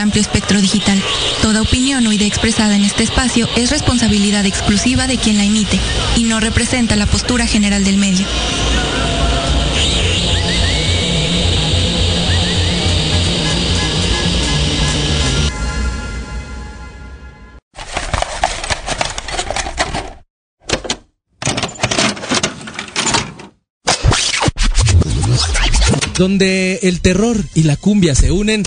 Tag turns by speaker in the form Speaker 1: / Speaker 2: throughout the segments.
Speaker 1: amplio espectro digital. Toda opinión o idea expresada en este espacio es responsabilidad exclusiva de quien la emite y no representa la postura general del medio.
Speaker 2: Donde el terror y la cumbia se unen.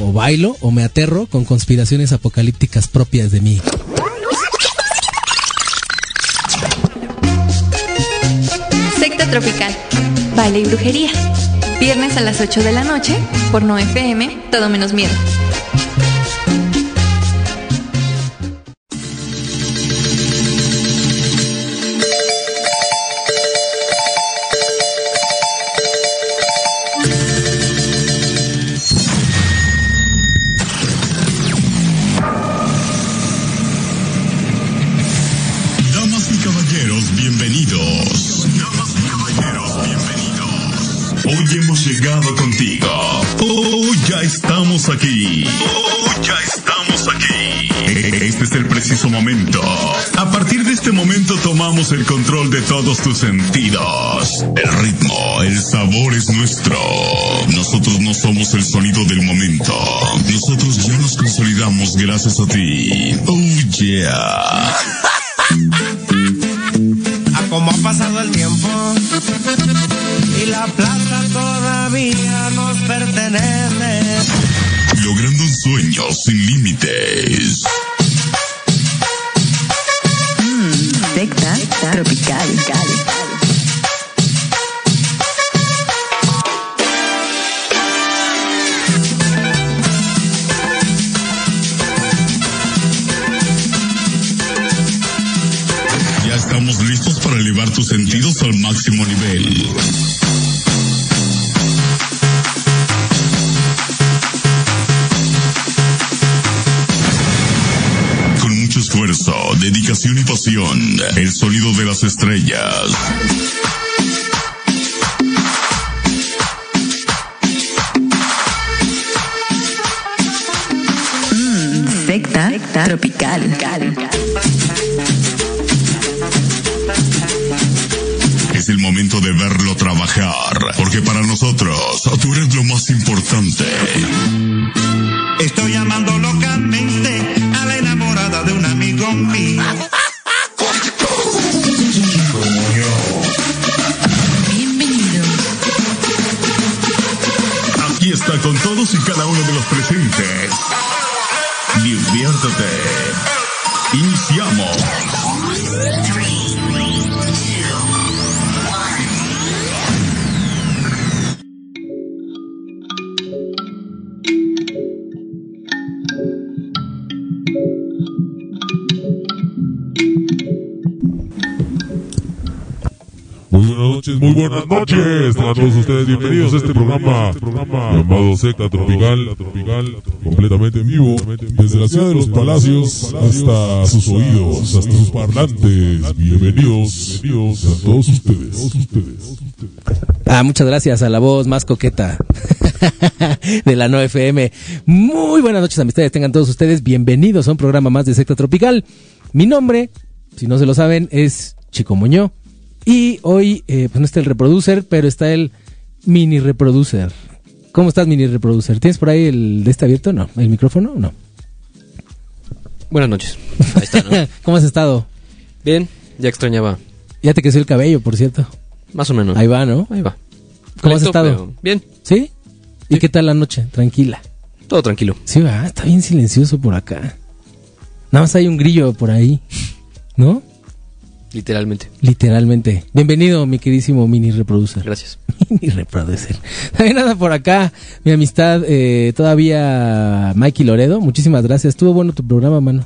Speaker 2: O bailo o me aterro con conspiraciones apocalípticas propias de mí.
Speaker 1: Secta Tropical. Baile y brujería. Viernes a las 8 de la noche por No FM, todo menos miedo.
Speaker 3: Momento. A partir de este momento tomamos el control de todos tus sentidos. El ritmo, el sabor es nuestro. Nosotros no somos el sonido del momento. Nosotros ya nos consolidamos gracias a ti. Oh, yeah.
Speaker 4: a cómo ha pasado el tiempo y la plaza todavía nos pertenece.
Speaker 3: Logrando un sueño sin límites.
Speaker 5: Tropical.
Speaker 3: Ya estamos listos para elevar tus sentidos al máximo nivel. Y pasión, el sonido de las estrellas.
Speaker 5: Secta tropical.
Speaker 3: Es el momento de verlo trabajar, porque para nosotros tú eres lo más importante.
Speaker 4: Estoy llamando
Speaker 6: Muy muy buenas noches. Tengan todos ustedes bienvenidos a este programa llamado Secta Tropical, completamente en vivo, desde la ciudad de los palacios hasta sus oídos, hasta sus parlantes. Bienvenidos, bienvenidos a todos ustedes.
Speaker 2: Ah, muchas gracias a la voz más coqueta de la 9FM. Muy buenas noches, amistades. Tengan todos ustedes bienvenidos a un programa más de Secta Tropical. Mi nombre, si no se lo saben, es Chico Muñoz. Y hoy, eh, pues no está el reproducer, pero está el mini reproducer. ¿Cómo estás, mini reproducer? ¿Tienes por ahí el de este abierto? No. ¿El micrófono? No.
Speaker 7: Buenas noches. Ahí está, ¿no?
Speaker 2: ¿Cómo has estado?
Speaker 7: Bien, ya extrañaba.
Speaker 2: Ya te creció el cabello, por cierto.
Speaker 7: Más o menos.
Speaker 2: Ahí va, ¿no?
Speaker 7: Ahí va.
Speaker 2: ¿Cómo has estado?
Speaker 7: pero Bien,
Speaker 2: ¿Sí? ¿Y
Speaker 7: Sí.
Speaker 2: qué tal la noche? Tranquila.
Speaker 7: todo tranquilo.
Speaker 2: Sí, va, está bien silencioso por acá. Nada más hay un grillo por ahí, ¿no?
Speaker 7: Literalmente.
Speaker 2: Literalmente. Bienvenido, mi queridísimo mini reproducer.
Speaker 7: Gracias.
Speaker 2: mini reproducer. También nada por acá, mi amistad, eh, todavía Mikey Loredo. Muchísimas gracias. Estuvo bueno tu programa, mano.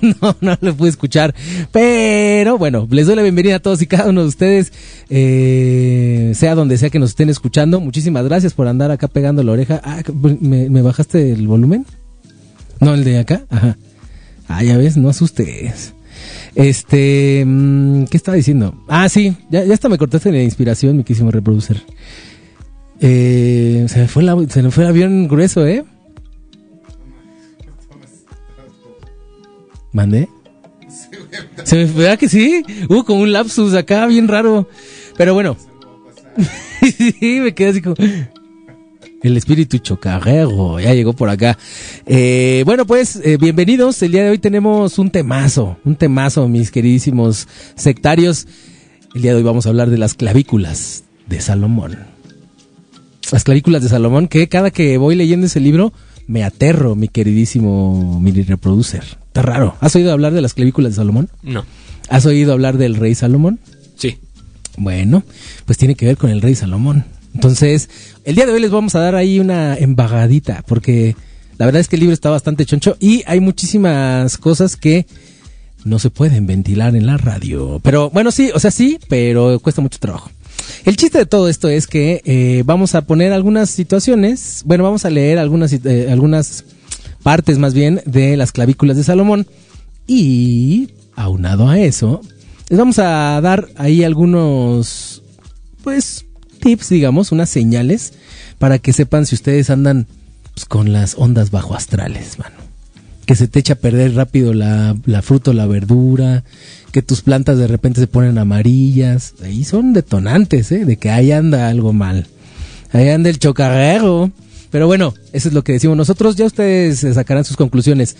Speaker 2: no, no lo pude escuchar. Pero bueno, les doy la bienvenida a todos y cada uno de ustedes, eh, sea donde sea que nos estén escuchando. Muchísimas gracias por andar acá pegando la oreja. Ah, ¿me, me bajaste el volumen? No, el de acá. Ajá. Ah, ya ves, no asustes. Este, mm, ¿qué estaba diciendo? Ah, sí, ya, ya hasta me cortaste la inspiración, mi quísimo reproducer. Eh, se me fue la, se me fue el avión grueso, ¿eh? ¿Mandé? Se me fue, ¿verdad que sí? Hubo como un lapsus acá, bien raro. Pero bueno. sí, me quedé así como... El espíritu chocarrero ya llegó por acá. Eh, bueno, pues eh, bienvenidos. El día de hoy tenemos un temazo, un temazo, mis queridísimos sectarios. El día de hoy vamos a hablar de las clavículas de Salomón. Las clavículas de Salomón, que cada que voy leyendo ese libro me aterro, mi queridísimo mini reproducer. Está raro. ¿Has oído hablar de las clavículas de Salomón?
Speaker 7: No.
Speaker 2: ¿Has oído hablar del rey Salomón?
Speaker 7: Sí.
Speaker 2: Bueno, pues tiene que ver con el rey Salomón. Entonces, el día de hoy les vamos a dar ahí una embagadita, porque la verdad es que el libro está bastante choncho y hay muchísimas cosas que no se pueden ventilar en la radio. Pero bueno, sí, o sea, sí, pero cuesta mucho trabajo. El chiste de todo esto es que eh, vamos a poner algunas situaciones, bueno, vamos a leer algunas, eh, algunas partes más bien de las clavículas de Salomón y aunado a eso, les vamos a dar ahí algunos, pues, tips, digamos, unas señales para que sepan si ustedes andan pues, con las ondas bajo astrales, mano. Que se te echa a perder rápido la, la fruta o la verdura, que tus plantas de repente se ponen amarillas. Ahí son detonantes, ¿eh? De que ahí anda algo mal. Ahí anda el chocarrero. Pero bueno, eso es lo que decimos nosotros. Ya ustedes sacarán sus conclusiones.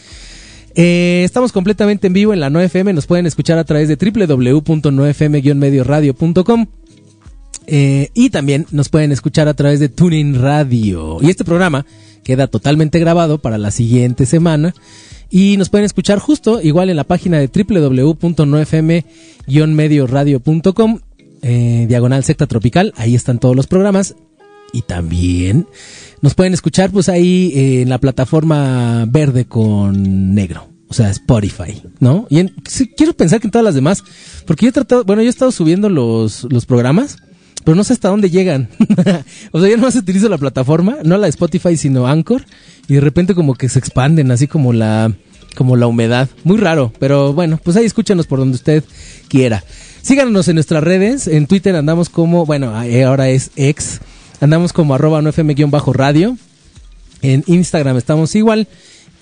Speaker 2: Eh, estamos completamente en vivo en la 9FM. Nos pueden escuchar a través de www.9fm-medioradio.com. Eh, y también nos pueden escuchar a través de Tuning Radio. Y este programa queda totalmente grabado para la siguiente semana. Y nos pueden escuchar justo igual en la página de www.9fm-medioradio.com, eh, diagonal secta tropical. Ahí están todos los programas. Y también nos pueden escuchar pues ahí eh, en la plataforma verde con negro. O sea, Spotify, ¿no? Y en- quiero pensar que en todas las demás, porque yo he tratado, bueno, yo he estado subiendo los, los programas, pero no sé hasta dónde llegan. o sea, yo no más utilizo la plataforma, no la Spotify, sino Anchor, y de repente como que se expanden, así como la, como la humedad. Muy raro, pero bueno, pues ahí escúchanos por donde usted quiera. Síganos en nuestras redes, en Twitter andamos como, bueno, eh, ahora es ex, andamos como arroba 9fm-radio, en Instagram estamos igual.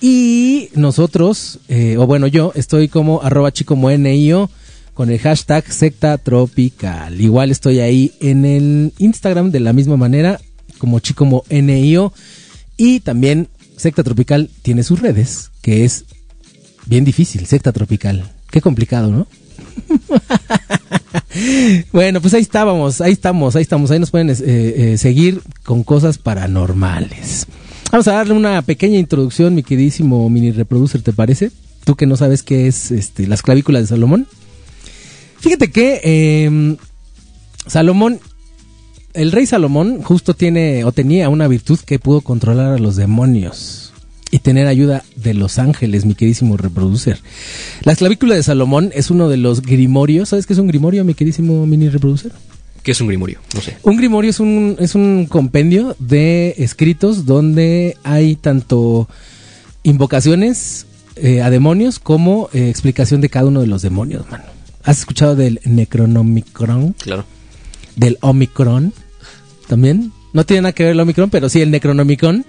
Speaker 2: Y nosotros, eh, o bueno, yo estoy como arroba chicomoNIO con el hashtag secta tropical. Igual estoy ahí en el Instagram de la misma manera como chicomoNIO. Y también secta tropical tiene sus redes, que es bien difícil, secta tropical. Qué complicado, ¿no? Bueno, pues ahí estábamos, ahí estamos, ahí estamos, ahí nos pueden eh, eh, seguir con cosas paranormales. Vamos a darle una pequeña introducción, mi queridísimo mini reproducer, ¿te parece? Tú que no sabes qué es este, las clavículas de Salomón. Fíjate que eh, Salomón, el rey Salomón justo tiene o tenía una virtud que pudo controlar a los demonios y tener ayuda de los ángeles, mi queridísimo reproducer. Las clavículas de Salomón es uno de los grimorios. ¿Sabes qué es un grimorio, mi queridísimo mini reproducer?
Speaker 7: ¿Qué es un grimorio? No sé.
Speaker 2: Un grimorio es un, es un compendio de escritos donde hay tanto invocaciones eh, a demonios como eh, explicación de cada uno de los demonios, mano. ¿Has escuchado del Necronomicron?
Speaker 7: Claro.
Speaker 2: Del Omicron también. No tiene nada que ver el Omicron, pero sí el Necronomicon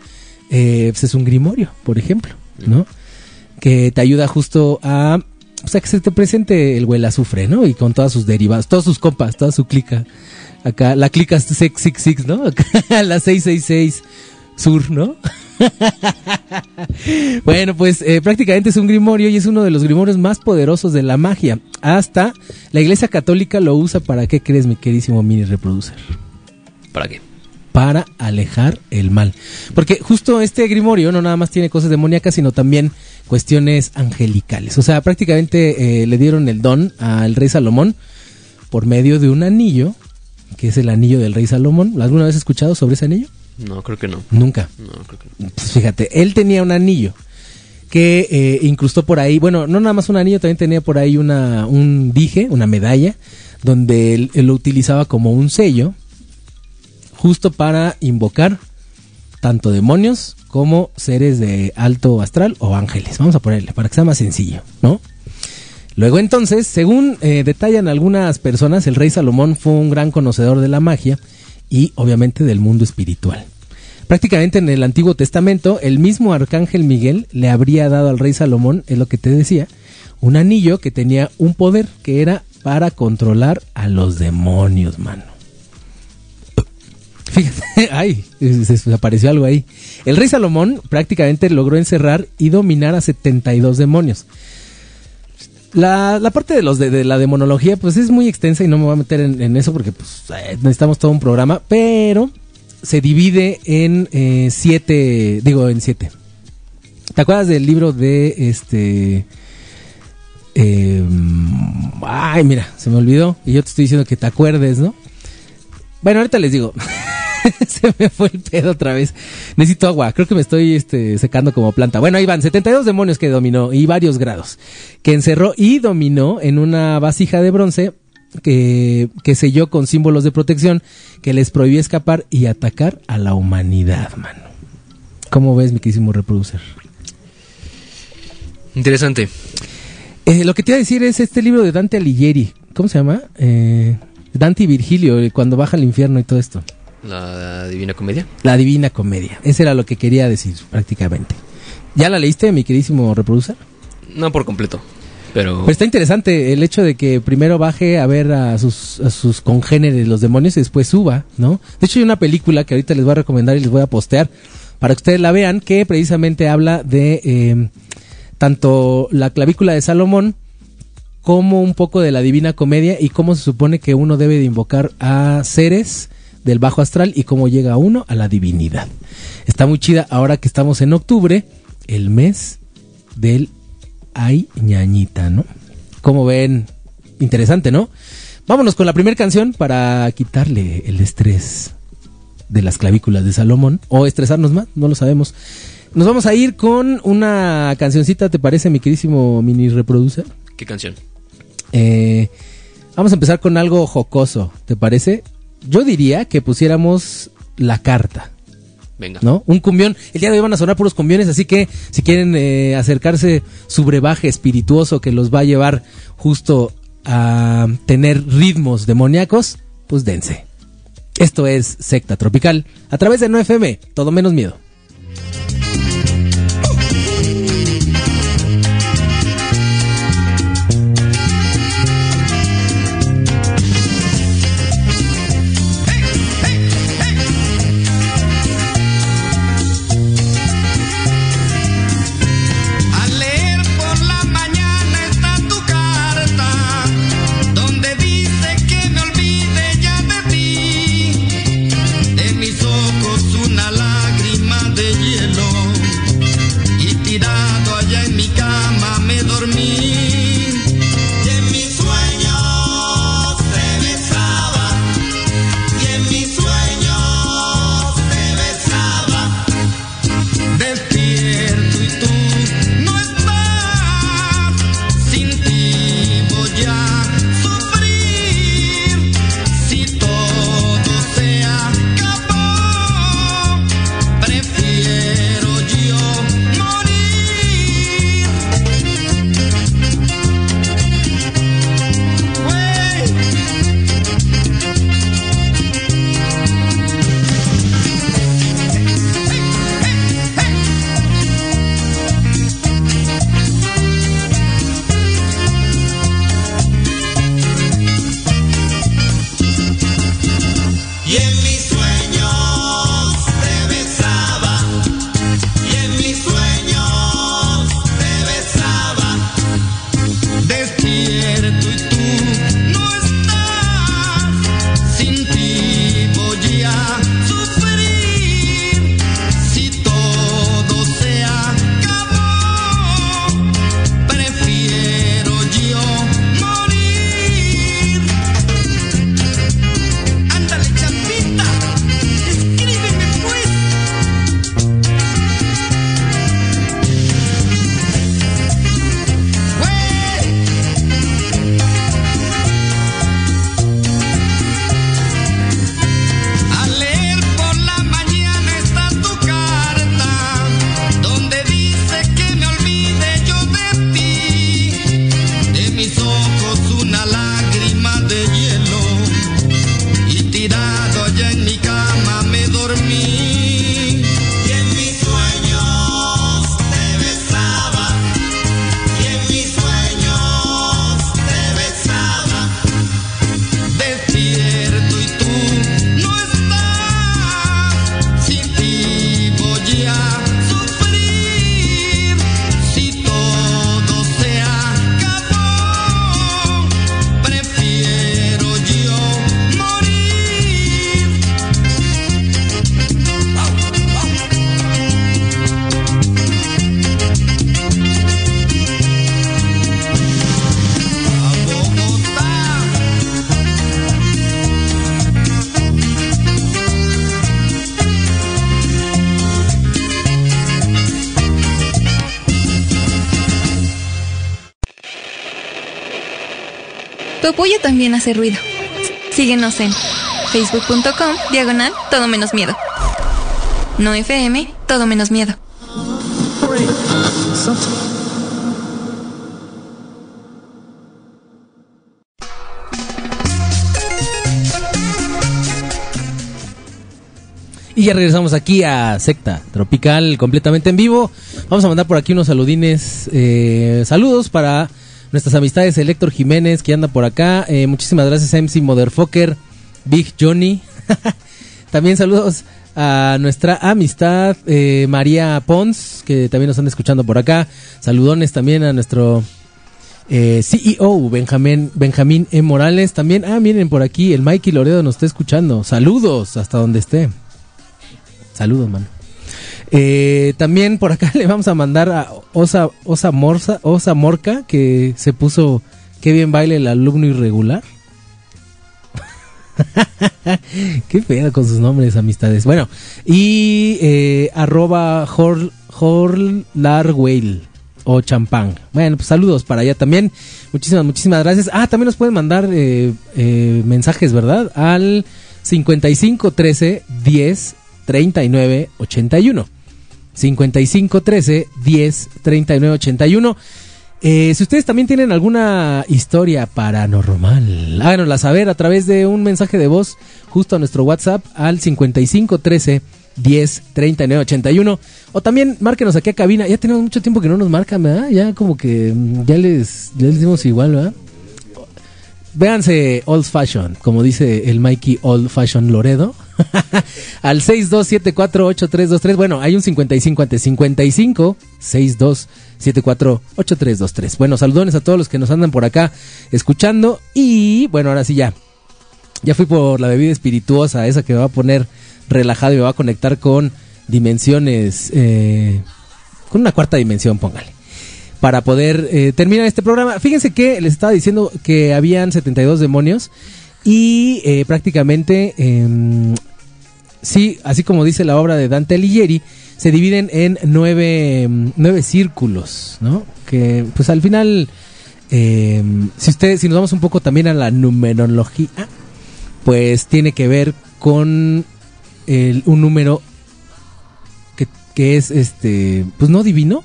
Speaker 2: eh, pues es un grimorio, por ejemplo, ¿no? Que te ayuda justo a... O sea, que se te presente el güey azufre, ¿no? Y con todas sus derivados, todos sus compas, toda su clica. Acá, la clica 666, ¿no? Acá, la 666 sur, ¿no? bueno, pues eh, prácticamente es un grimorio y es uno de los grimorios más poderosos de la magia. Hasta la iglesia católica lo usa para, ¿qué crees, mi queridísimo mini reproducer?
Speaker 7: ¿Para qué?
Speaker 2: Para alejar el mal. Porque justo este grimorio no nada más tiene cosas demoníacas, sino también cuestiones angelicales. O sea, prácticamente eh, le dieron el don al rey Salomón por medio de un anillo, que es el anillo del rey Salomón. ¿Alguna vez has escuchado sobre ese anillo?
Speaker 7: No, creo que no.
Speaker 2: Nunca.
Speaker 7: No, creo que no.
Speaker 2: Pues fíjate, él tenía un anillo que eh, incrustó por ahí, bueno, no nada más un anillo, también tenía por ahí una, un dije, una medalla, donde él, él lo utilizaba como un sello, justo para invocar tanto demonios como seres de alto astral o ángeles. Vamos a ponerle, para que sea más sencillo, ¿no? Luego entonces, según eh, detallan algunas personas, el rey Salomón fue un gran conocedor de la magia y obviamente del mundo espiritual. Prácticamente en el Antiguo Testamento, el mismo arcángel Miguel le habría dado al rey Salomón, es lo que te decía, un anillo que tenía un poder que era para controlar a los demonios, mano. Fíjate, ay, apareció algo ahí. El rey Salomón prácticamente logró encerrar y dominar a 72 demonios. La, la parte de los de, la demonología pues es muy extensa y no me voy a meter en, eso porque pues eh, necesitamos todo un programa, pero se divide en eh, siete, digo en siete. ¿Te acuerdas del libro de este... Eh, ay, mira, se me olvidó y yo te estoy diciendo que te acuerdes, ¿no? Bueno, ahorita les digo. se me fue el pedo otra vez. Necesito agua. Creo que me estoy este, secando como planta. Bueno, ahí van. 72 demonios que dominó y varios grados. Que encerró y dominó en una vasija de bronce que, que selló con símbolos de protección que les prohibió escapar y atacar a la humanidad, mano. ¿Cómo ves, mi querísimo reproducer?
Speaker 7: Interesante.
Speaker 2: Eh, lo que te iba a decir es este libro de Dante Alighieri. ¿Cómo se llama? Eh, Dante y Virgilio, eh, cuando baja al infierno y todo esto.
Speaker 7: La Divina Comedia.
Speaker 2: La Divina Comedia. Ese era lo que quería decir, prácticamente. ¿Ya la leíste, mi queridísimo reproducer?
Speaker 7: No por completo. Pero...
Speaker 2: está interesante el hecho de que primero baje a ver a sus, a sus congéneres, los demonios, y después suba, ¿no? De hecho, hay una película que ahorita les voy a recomendar y les voy a postear para que ustedes la vean, que precisamente habla de eh, tanto la clavícula de Salomón como un poco de la Divina Comedia y cómo se supone que uno debe de invocar a seres del bajo astral y cómo llega uno a la divinidad. Está muy chida ahora que estamos en octubre, el mes del ay ñañita, ¿no? Como ven, interesante, ¿no? Vámonos con la primera canción para quitarle el estrés de las clavículas de Salomón o estresarnos más, no lo sabemos. Nos vamos a ir con una cancioncita, ¿te parece, mi queridísimo mini reproducer?
Speaker 7: ¿Qué canción?
Speaker 2: Eh, vamos a empezar con algo jocoso, ¿te parece? Yo diría que pusiéramos la carta.
Speaker 7: Venga.
Speaker 2: ¿No? Un cumbión. El día de hoy van a sonar puros cumbiones, así que si quieren eh, acercarse su brebaje espirituoso que los va a llevar justo a tener ritmos demoníacos, pues dense. Esto es Secta Tropical a través de 9FM, todo menos miedo.
Speaker 1: También hace ruido. Síguenos en facebook.com diagonal todo menos miedo. No FM, todo menos miedo.
Speaker 2: Y ya regresamos aquí a Secta Tropical completamente en vivo. Vamos a mandar por aquí unos saludines. eh, saludos para nuestras amistades Elector Jiménez que anda por acá. Eh, muchísimas gracias MC Motherfucker, Big Johnny. también saludos a nuestra amistad eh, María Pons que también nos están escuchando por acá. Saludones también a nuestro eh, CEO Benjamín, Benjamín E. Morales. También, ah, miren por aquí, el Mikey Loredo nos está escuchando. Saludos hasta donde esté. Saludos, mano. Eh, también por acá le vamos a mandar a Osa, Osa, Morsa, Osa Morca, que se puso qué bien baile el alumno irregular. qué fea con sus nombres, amistades. Bueno, y eh, arroba o champán. Bueno, pues saludos para allá también. Muchísimas, muchísimas gracias. Ah, también nos pueden mandar eh, eh, mensajes, ¿verdad? Al 5513 10 39 81. 55 13 10 39 81. Eh, si ustedes también tienen alguna historia paranormal, háganosla saber a través de un mensaje de voz justo a nuestro WhatsApp al 55 13 10 39 81. O también márquenos aquí a cabina. Ya tenemos mucho tiempo que no nos marcan, ¿verdad? Ya como que mm, ya les, ya dimos igual, ¿verdad? Véanse Old Fashion, como dice el Mikey Old Fashion Loredo. Al 62748323. Bueno, hay un 55 antes. 55 62748323. Bueno, saludones a todos los que nos andan por acá escuchando. Y bueno, ahora sí ya. Ya fui por la bebida espirituosa, esa que me va a poner relajado y me va a conectar con dimensiones. eh, con una cuarta dimensión, póngale para poder eh, terminar este programa. Fíjense que les estaba diciendo que habían 72 demonios y eh, prácticamente, em, sí, así como dice la obra de Dante Alighieri, se dividen en nueve, em, nueve círculos, ¿no? Que pues al final, em, si ustedes, si nos vamos un poco también a la numerología, pues tiene que ver con el- un número que, que es este, pues no divino,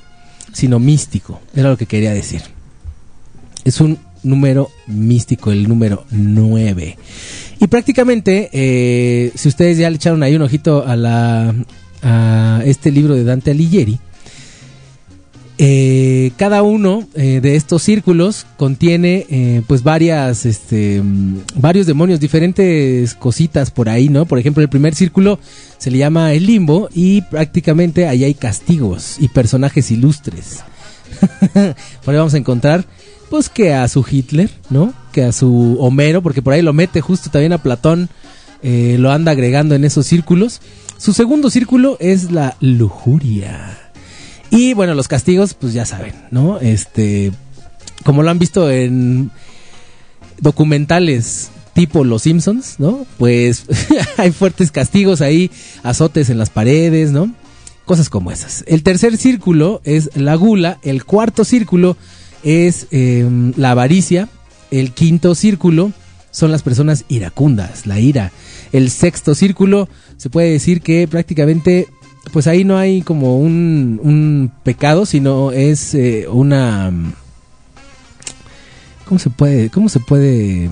Speaker 2: sino místico. Era lo que quería decir. Es un número místico, el número 9. Y prácticamente, eh, si ustedes ya le echaron ahí un ojito a, la, a este libro de Dante Alighieri, eh, cada uno eh, de estos círculos contiene pues varias este varios demonios diferentes cositas por ahí no por ejemplo el primer círculo se le llama el limbo y prácticamente ahí hay castigos y personajes ilustres por ahí vamos a encontrar que a su Hitler no que a su Homero porque por ahí lo mete justo también a Platón eh, lo anda agregando en esos círculos su segundo círculo es la lujuria y bueno, los castigos, pues ya saben, ¿no? Este, como lo han visto en documentales tipo Los Simpsons, ¿no? Pues hay fuertes castigos ahí, azotes en las paredes, ¿no? Cosas como esas. El tercer círculo es la gula, el cuarto círculo es eh, la avaricia, el quinto círculo son las personas iracundas, la ira. El sexto círculo se puede decir que prácticamente pues ahí no hay como un, un pecado, sino es eh, una... ¿Cómo se puede, cómo se puede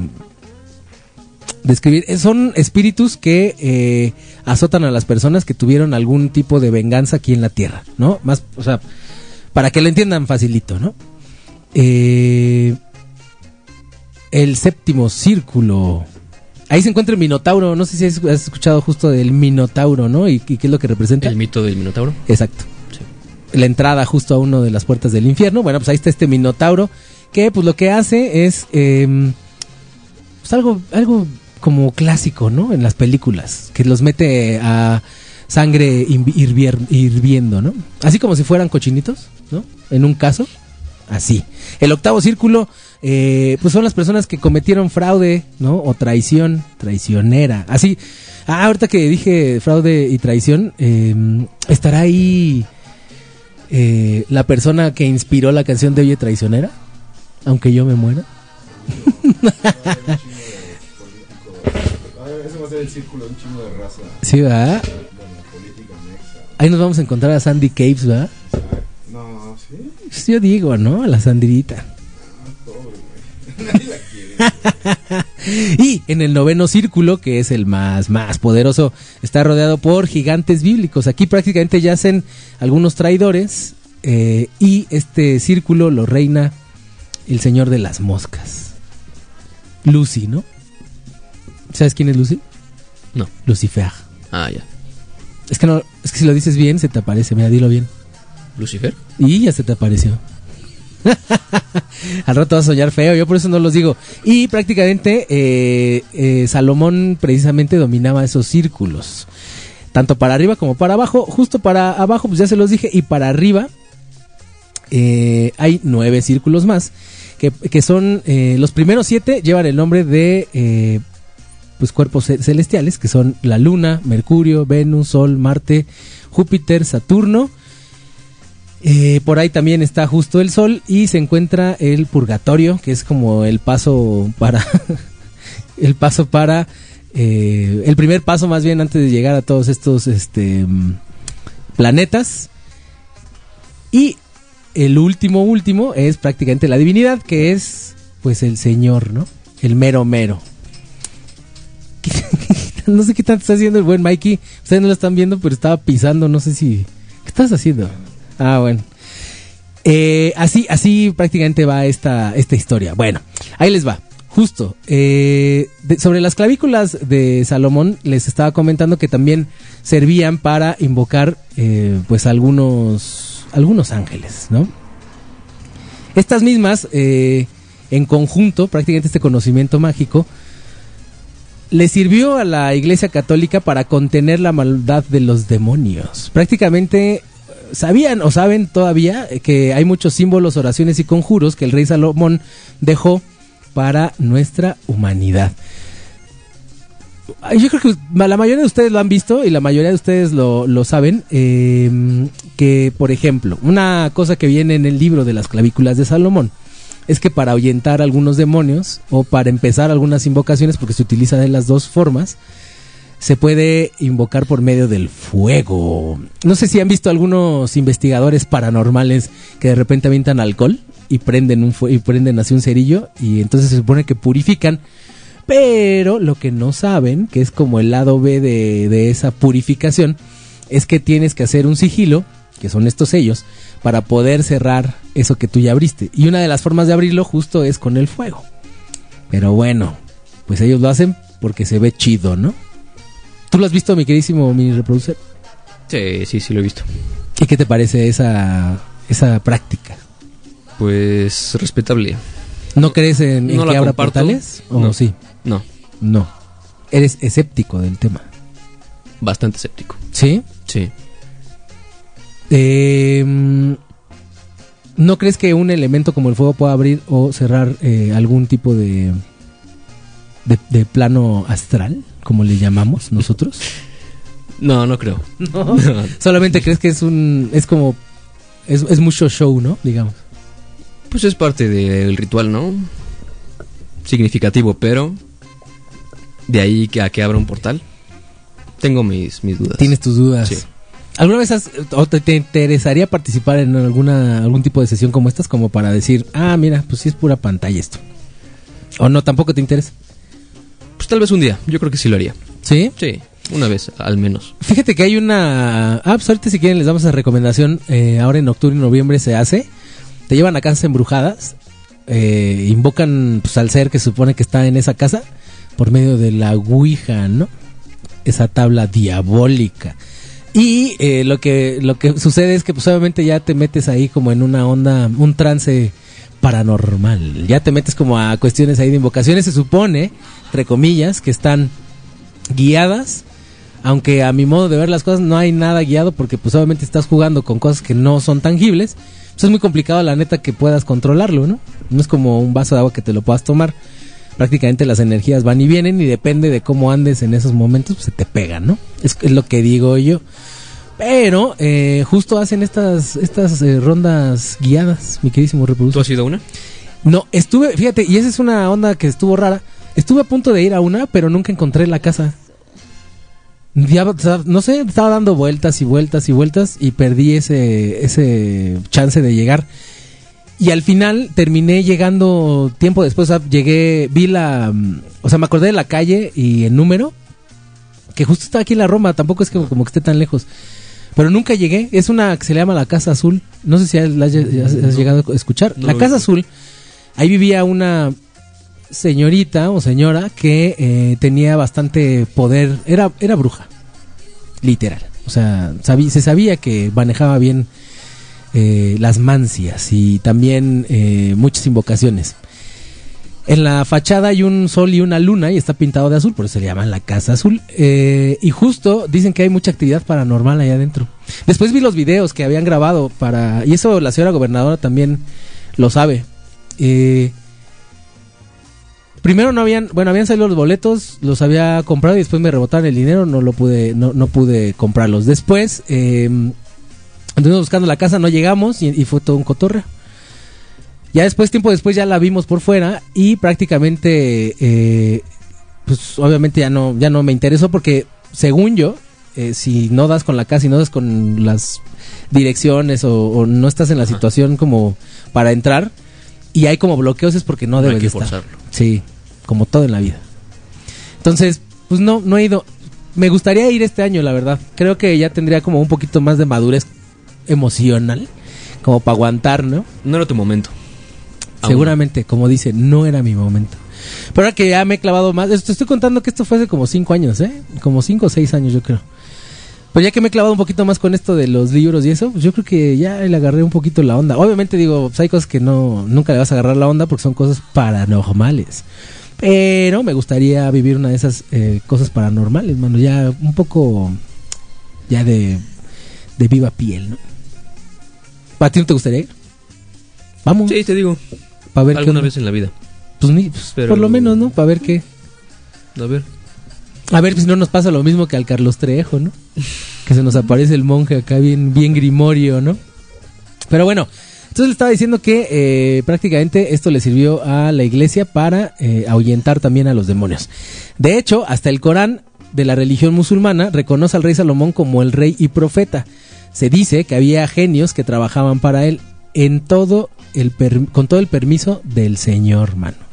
Speaker 2: describir? Eh, Son espíritus que eh, azotan a las personas que tuvieron algún tipo de venganza aquí en la tierra, ¿no? Más, o sea, para que lo entiendan facilito, ¿no? Eh, el séptimo círculo. Ahí se encuentra el Minotauro. No sé si has escuchado justo del Minotauro, ¿no? Y, y qué es lo que representa.
Speaker 7: El mito del Minotauro.
Speaker 2: Exacto. La entrada justo a uno de las puertas del infierno. Bueno, pues ahí está este Minotauro. Que pues lo que hace es. eh, pues algo, algo como clásico, ¿no? En las películas. Que los mete a sangre hirviendo, ¿no? Así como si fueran cochinitos, ¿no? En un caso. Así. El octavo círculo, eh, pues son las personas que cometieron fraude, ¿no? O traición, traicionera. Así. Ah, ahorita que dije fraude y traición, eh, estará ahí eh, la persona que inspiró la canción de Oye Traicionera, aunque yo me muera.
Speaker 8: Ese va a ser el círculo de un chingo de raza.
Speaker 2: Sí, ¿verdad? Ahí nos vamos a encontrar a Sandy Caves, ¿verdad?
Speaker 8: No, ¿sí?
Speaker 2: Pues Yo digo, ¿no? A la Sandirita.
Speaker 8: Pobre, güey. Nadie la quiere.
Speaker 2: Y en el noveno círculo, que es el más, más poderoso, está rodeado por gigantes bíblicos. Aquí prácticamente yacen algunos traidores eh, y este círculo lo reina el señor de las moscas. Lucy, ¿no? ¿Sabes quién es Lucy?
Speaker 7: No.
Speaker 2: Lucifer.
Speaker 7: Ah, ya.
Speaker 2: Es que no, es que si lo dices bien se te aparece, mira, dilo bien.
Speaker 7: Lucifer.
Speaker 2: Y ya se te apareció. Al rato vas a soñar feo, yo por eso no los digo. Y prácticamente eh, eh, Salomón precisamente dominaba esos círculos. Tanto para arriba como para abajo. Justo para abajo, pues ya se los dije. Y para arriba eh, hay nueve círculos más. Que, que son eh, los primeros siete llevan el nombre de pues cuerpos ce- celestiales, que son la Luna, Mercurio, Venus, Sol, Marte, Júpiter, Saturno. Eh, por ahí también está justo el Sol y se encuentra el Purgatorio, que es como el paso para el paso para eh, el primer paso más bien antes de llegar a todos estos este planetas y el último último es prácticamente la divinidad que es pues el Señor, ¿no? El mero mero. no sé qué tanto está haciendo el buen Mikey. Ustedes no lo están viendo, pero estaba pisando, no sé si ¿Qué estás haciendo? Ah, bueno. Eh, así, así prácticamente va esta, esta historia. Bueno, ahí les va. Justo. eh, sobre las clavículas de Salomón, les estaba comentando que también servían para invocar, eh, pues, algunos, algunos ángeles, ¿no? Estas mismas, en conjunto, prácticamente este conocimiento mágico, le sirvió a la Iglesia Católica para contener la maldad de los demonios. Prácticamente sabían o saben todavía que hay muchos símbolos, oraciones y conjuros que el rey Salomón dejó para nuestra humanidad. Yo creo que la mayoría de ustedes lo han visto y la mayoría de ustedes lo, lo saben. eh, que, por ejemplo, una cosa que viene en el libro de las clavículas de Salomón es que para ahuyentar algunos demonios o para empezar algunas invocaciones, porque se utiliza de las dos formas, se puede invocar por medio del fuego. No sé si han visto algunos investigadores paranormales que de repente avientan alcohol y prenden un y prenden así un cerillo y entonces se supone que purifican. Pero lo que no saben, que es como el lado B de, de esa purificación, es que tienes que hacer un sigilo, que son estos sellos, para poder cerrar eso que tú ya abriste. Y una de las formas de abrirlo justo es con el fuego. Pero bueno, pues ellos lo hacen porque se ve chido, ¿no? ¿Tú lo has visto, mi queridísimo mini reproducer?
Speaker 7: Sí, sí, sí lo he visto.
Speaker 2: ¿Y qué te parece esa, esa práctica?
Speaker 7: Pues respetable.
Speaker 2: ¿No crees en, en
Speaker 7: No la
Speaker 2: que abra portales? ¿O
Speaker 7: No.
Speaker 2: sí?
Speaker 7: No,
Speaker 2: No. Eres escéptico del tema.
Speaker 7: bastante escéptico.
Speaker 2: ¿Sí?
Speaker 7: Sí.
Speaker 2: Eh, mm, ¿No crees que un elemento como el fuego pueda abrir o cerrar eh, algún tipo de, de, de plano astral, como le llamamos nosotros?
Speaker 7: No, no creo.
Speaker 2: No. Solamente crees que es un. Es como. Es, es mucho show, ¿no? Digamos.
Speaker 7: Pues es parte del ritual, ¿no? Significativo, pero de ahí que a que abra un portal, tengo mis, mis dudas.
Speaker 2: Tienes tus dudas.
Speaker 7: Sí.
Speaker 2: ¿Alguna vez has, o te, te interesaría participar en alguna algún tipo de sesión como estas como para decir, ah, mira, pues sí es pura pantalla esto? ¿O no, tampoco te interesa?
Speaker 7: Pues tal vez un día, yo creo que sí lo haría.
Speaker 2: ¿Sí?
Speaker 7: Sí, una vez al menos.
Speaker 2: Fíjate que hay una... Ah, pues ahorita si quieren les damos esa recomendación. eh, ahora en octubre y noviembre se hace. Te llevan a casas embrujadas. eh, invocan pues, al ser que se supone que está en esa casa por medio de la Ouija, ¿no? Esa tabla diabólica. Y eh, lo que lo que sucede es que pues obviamente ya te metes ahí como en una onda, un trance paranormal. Ya te metes como a cuestiones ahí de invocaciones. Se supone, entre comillas, que están guiadas aunque a mi modo de ver las cosas no hay nada guiado porque pues obviamente estás jugando con cosas que no son tangibles, pues es muy complicado la neta que puedas controlarlo, ¿no? No es como un vaso de agua que te lo puedas tomar. Prácticamente las energías van y vienen y depende de cómo andes en esos momentos, pues se te pegan, ¿no? Es, es lo que digo yo. Pero eh, justo hacen estas, estas eh, rondas guiadas, mi queridísimo
Speaker 7: ¿Tú
Speaker 2: reproductor.
Speaker 7: has sido una?
Speaker 2: No, estuve, fíjate, y esa es una onda que estuvo rara. Estuve a punto de ir a una, pero nunca encontré la casa. Ya, no sé, estaba dando vueltas y vueltas y vueltas y perdí ese, ese chance de llegar. Y al final terminé llegando tiempo después, o sea, llegué, vi la, o sea, me acordé de la calle y el número, que justo está aquí en la Roma, tampoco es que como que esté tan lejos. Pero nunca llegué, es una que se le llama la Casa Azul, no sé si has, has- has llegado a escuchar.
Speaker 7: No
Speaker 2: la Casa. Azul, ahí vivía una señorita o señora que eh, tenía bastante poder, era, era bruja, literal. O sea, sabí- se sabía que manejaba bien eh, las mancias y también eh, muchas invocaciones. En la fachada hay un sol y una luna y está pintado de azul, por eso se le llaman la Casa Azul. Eh, y justo dicen que hay mucha actividad paranormal allá adentro. Después vi los videos que habían grabado para... Y eso la señora gobernadora también lo sabe. Eh, primero no habían... Bueno, habían salido los boletos, los había comprado y después me rebotaron el dinero, no lo pude, no, no pude comprarlos. Después... Eh, Anduvimos buscando la casa, no llegamos y, y fue todo un cotorreo. Ya después, tiempo después, ya la vimos por fuera y prácticamente, eh, pues obviamente ya no, ya no me interesó porque, según yo, eh, si no das con la casa y no das con las direcciones o, o no estás en la situación como para entrar y hay como bloqueos es porque no,
Speaker 7: No hay
Speaker 2: debes
Speaker 7: que
Speaker 2: de estar.
Speaker 7: forzarlo.
Speaker 2: Sí, como todo en la vida. Entonces, pues no, no he ido. Me gustaría ir este año, la verdad. Creo que ya tendría como un poquito más de madurez emocional, como para aguantar, ¿no?
Speaker 7: No era tu momento.
Speaker 2: Seguramente, como dice, no era mi momento. Pero ahora que ya me he clavado más, te estoy contando que esto fue hace como cinco años, ¿eh? Como cinco o seis años, yo creo. Pero ya que me he clavado un poquito más con esto de los libros y eso, pues yo creo que ya le agarré un poquito la onda. Obviamente digo, pues hay cosas que no, nunca le vas a agarrar la onda porque son cosas paranormales. Pero me gustaría vivir una de esas eh, cosas paranormales, mano. Ya un poco, ya de, de viva piel, ¿no? ¿A ti no te gustaría ir? Vamos.
Speaker 7: Sí, te digo.
Speaker 2: Para ver qué
Speaker 7: alguna vez en la vida.
Speaker 2: Pues, ni- pues,
Speaker 7: Pero-
Speaker 2: por lo menos, ¿no? Para ver qué.
Speaker 7: A ver.
Speaker 2: A ver si no nos pasa lo mismo que al Carlos Trejo, ¿no? Que se nos aparece el monje acá bien, bien grimorio, ¿no? Pero bueno, entonces le estaba diciendo que eh, prácticamente esto le sirvió a la iglesia para eh, ahuyentar también a los demonios. De hecho, hasta el Corán de la religión musulmana reconoce al rey Salomón como el rey y profeta. Se dice que había genios que trabajaban para él en todo con todo el permiso del Señor, mano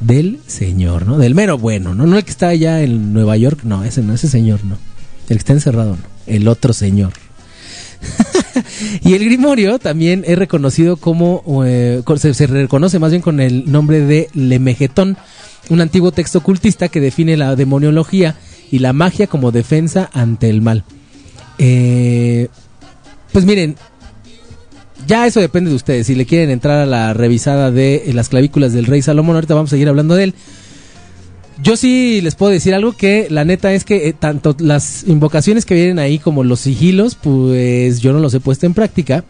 Speaker 2: del señor, ¿no? Del mero bueno, ¿no? No el que está allá en Nueva York, no, ese no, ese señor no. El que está encerrado, no. El otro señor. y el Grimorio también es reconocido como, eh, se, reconoce más bien con el nombre de Lemegetón, un antiguo texto ocultista que define la demoniología y la magia como defensa ante el mal. Eh, pues miren, ya eso depende de ustedes. Si le quieren entrar a la revisada de eh, las clavículas del rey Salomón, ahorita vamos a seguir hablando de él. Yo sí les puedo decir algo que la neta es que eh, tanto las invocaciones que vienen ahí como los sigilos, pues yo no los he puesto en práctica.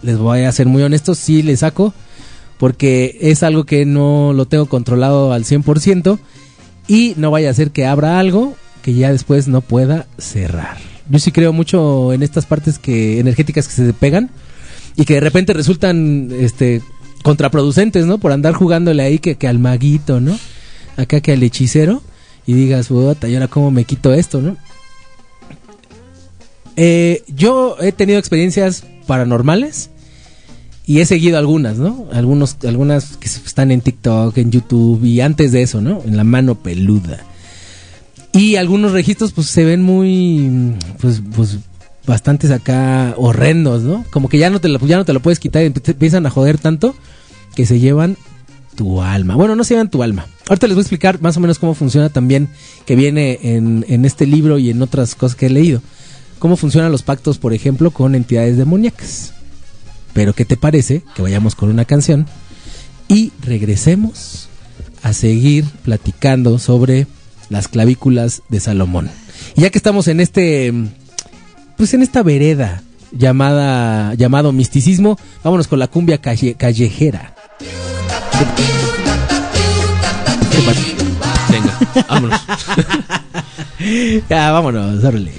Speaker 2: Les voy a ser muy honesto, sí les saco, porque es algo que no lo tengo controlado al 100% y no vaya a ser que abra algo que ya después no pueda cerrar. Yo sí creo mucho en estas partes que energéticas que se pegan y que de repente resultan este contraproducentes, ¿no? Por andar jugándole ahí que, que al maguito, ¿no? Acá que al hechicero y digas, puta, ¿y ahora cómo me quito esto, no? Eh, yo he tenido experiencias paranormales y he seguido algunas, ¿no? Algunos, algunas que están en TikTok, en YouTube y antes de eso, ¿no? En la mano peluda. Y algunos registros pues se ven muy, pues, pues bastantes acá horrendos, ¿no? Como que ya no te lo, ya no te lo puedes quitar y te empiezan a joder tanto que se llevan tu alma. Bueno, no se llevan tu alma. Ahorita les voy a explicar más o menos cómo funciona también, que viene en, en este libro y en otras cosas que he leído. Cómo funcionan los pactos, por ejemplo, con entidades demoníacas. Pero ¿qué te parece que vayamos con una canción y regresemos a seguir platicando sobre las clavículas de Salomón? Y ya que estamos en este pues en esta vereda llamada llamado misticismo, vámonos con la cumbia calle- callejera.
Speaker 7: Venga, vámonos.
Speaker 2: Ya, vámonos, órale.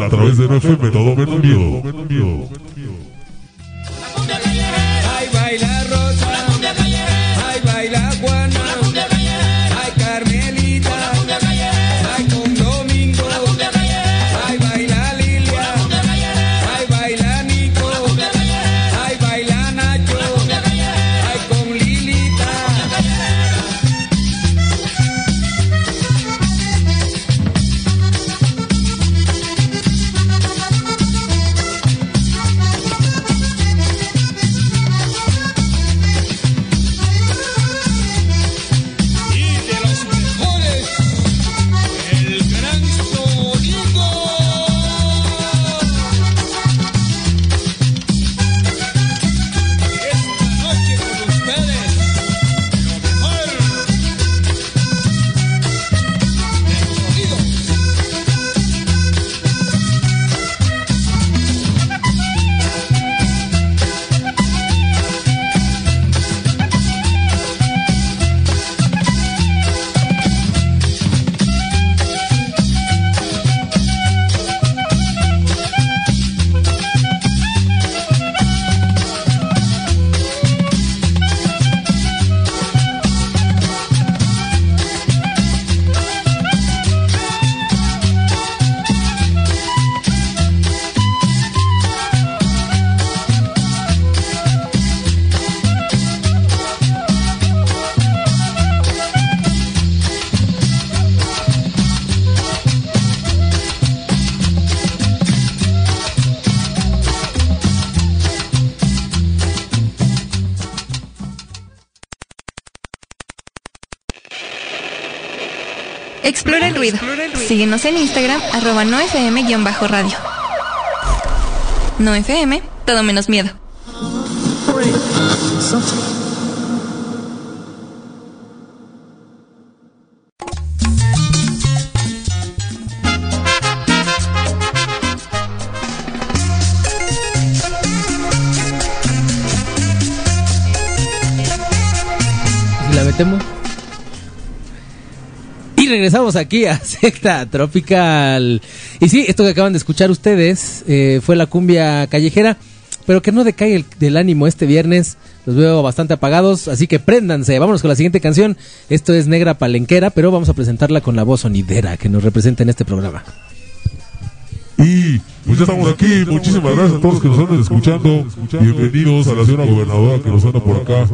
Speaker 6: A través de NFM, todo menos miedo.
Speaker 1: Explora el ruido. Síguenos en Instagram, arroba nofm-radio. No FM, todo menos miedo.
Speaker 2: La metemos. Regresamos aquí a Secta Tropical. Y sí, esto que acaban de escuchar ustedes eh, fue la cumbia callejera, pero que no decae el, del ánimo este viernes. Los veo bastante apagados, así que préndanse. Vámonos con la siguiente canción. Esto es Negra Palenquera, pero vamos a presentarla con la voz sonidera que nos representa en este programa.
Speaker 6: Y pues ya estamos aquí. Muchísimas gracias a todos los que nos andan escuchando. Bienvenidos a la señora gobernadora que nos anda por acá.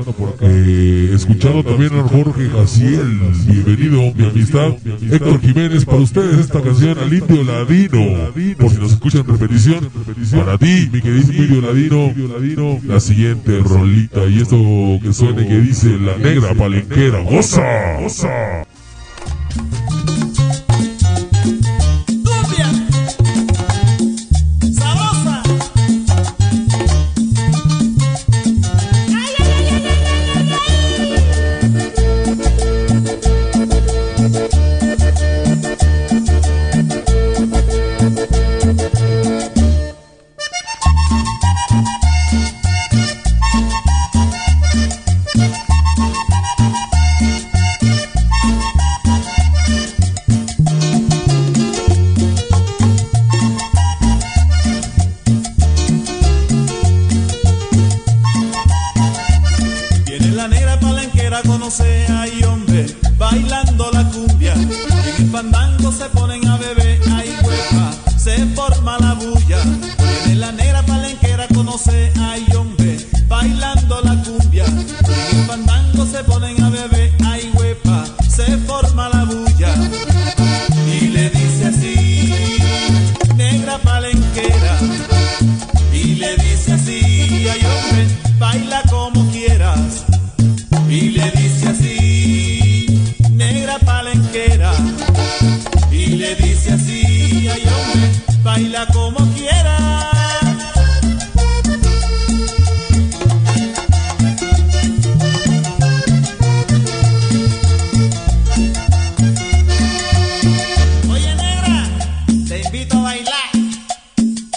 Speaker 6: Eh, escuchando también a Jorge Jaciel. Bienvenido, mi amistad. Héctor Jiménez, para ustedes esta canción al Indio Ladino. Por si nos escuchan repetición. Para ti, mi querido Indio Ladino. La siguiente rolita. Y esto que suene que dice la negra palenquera. ¡Goza! ¡Goza!
Speaker 9: 12 hay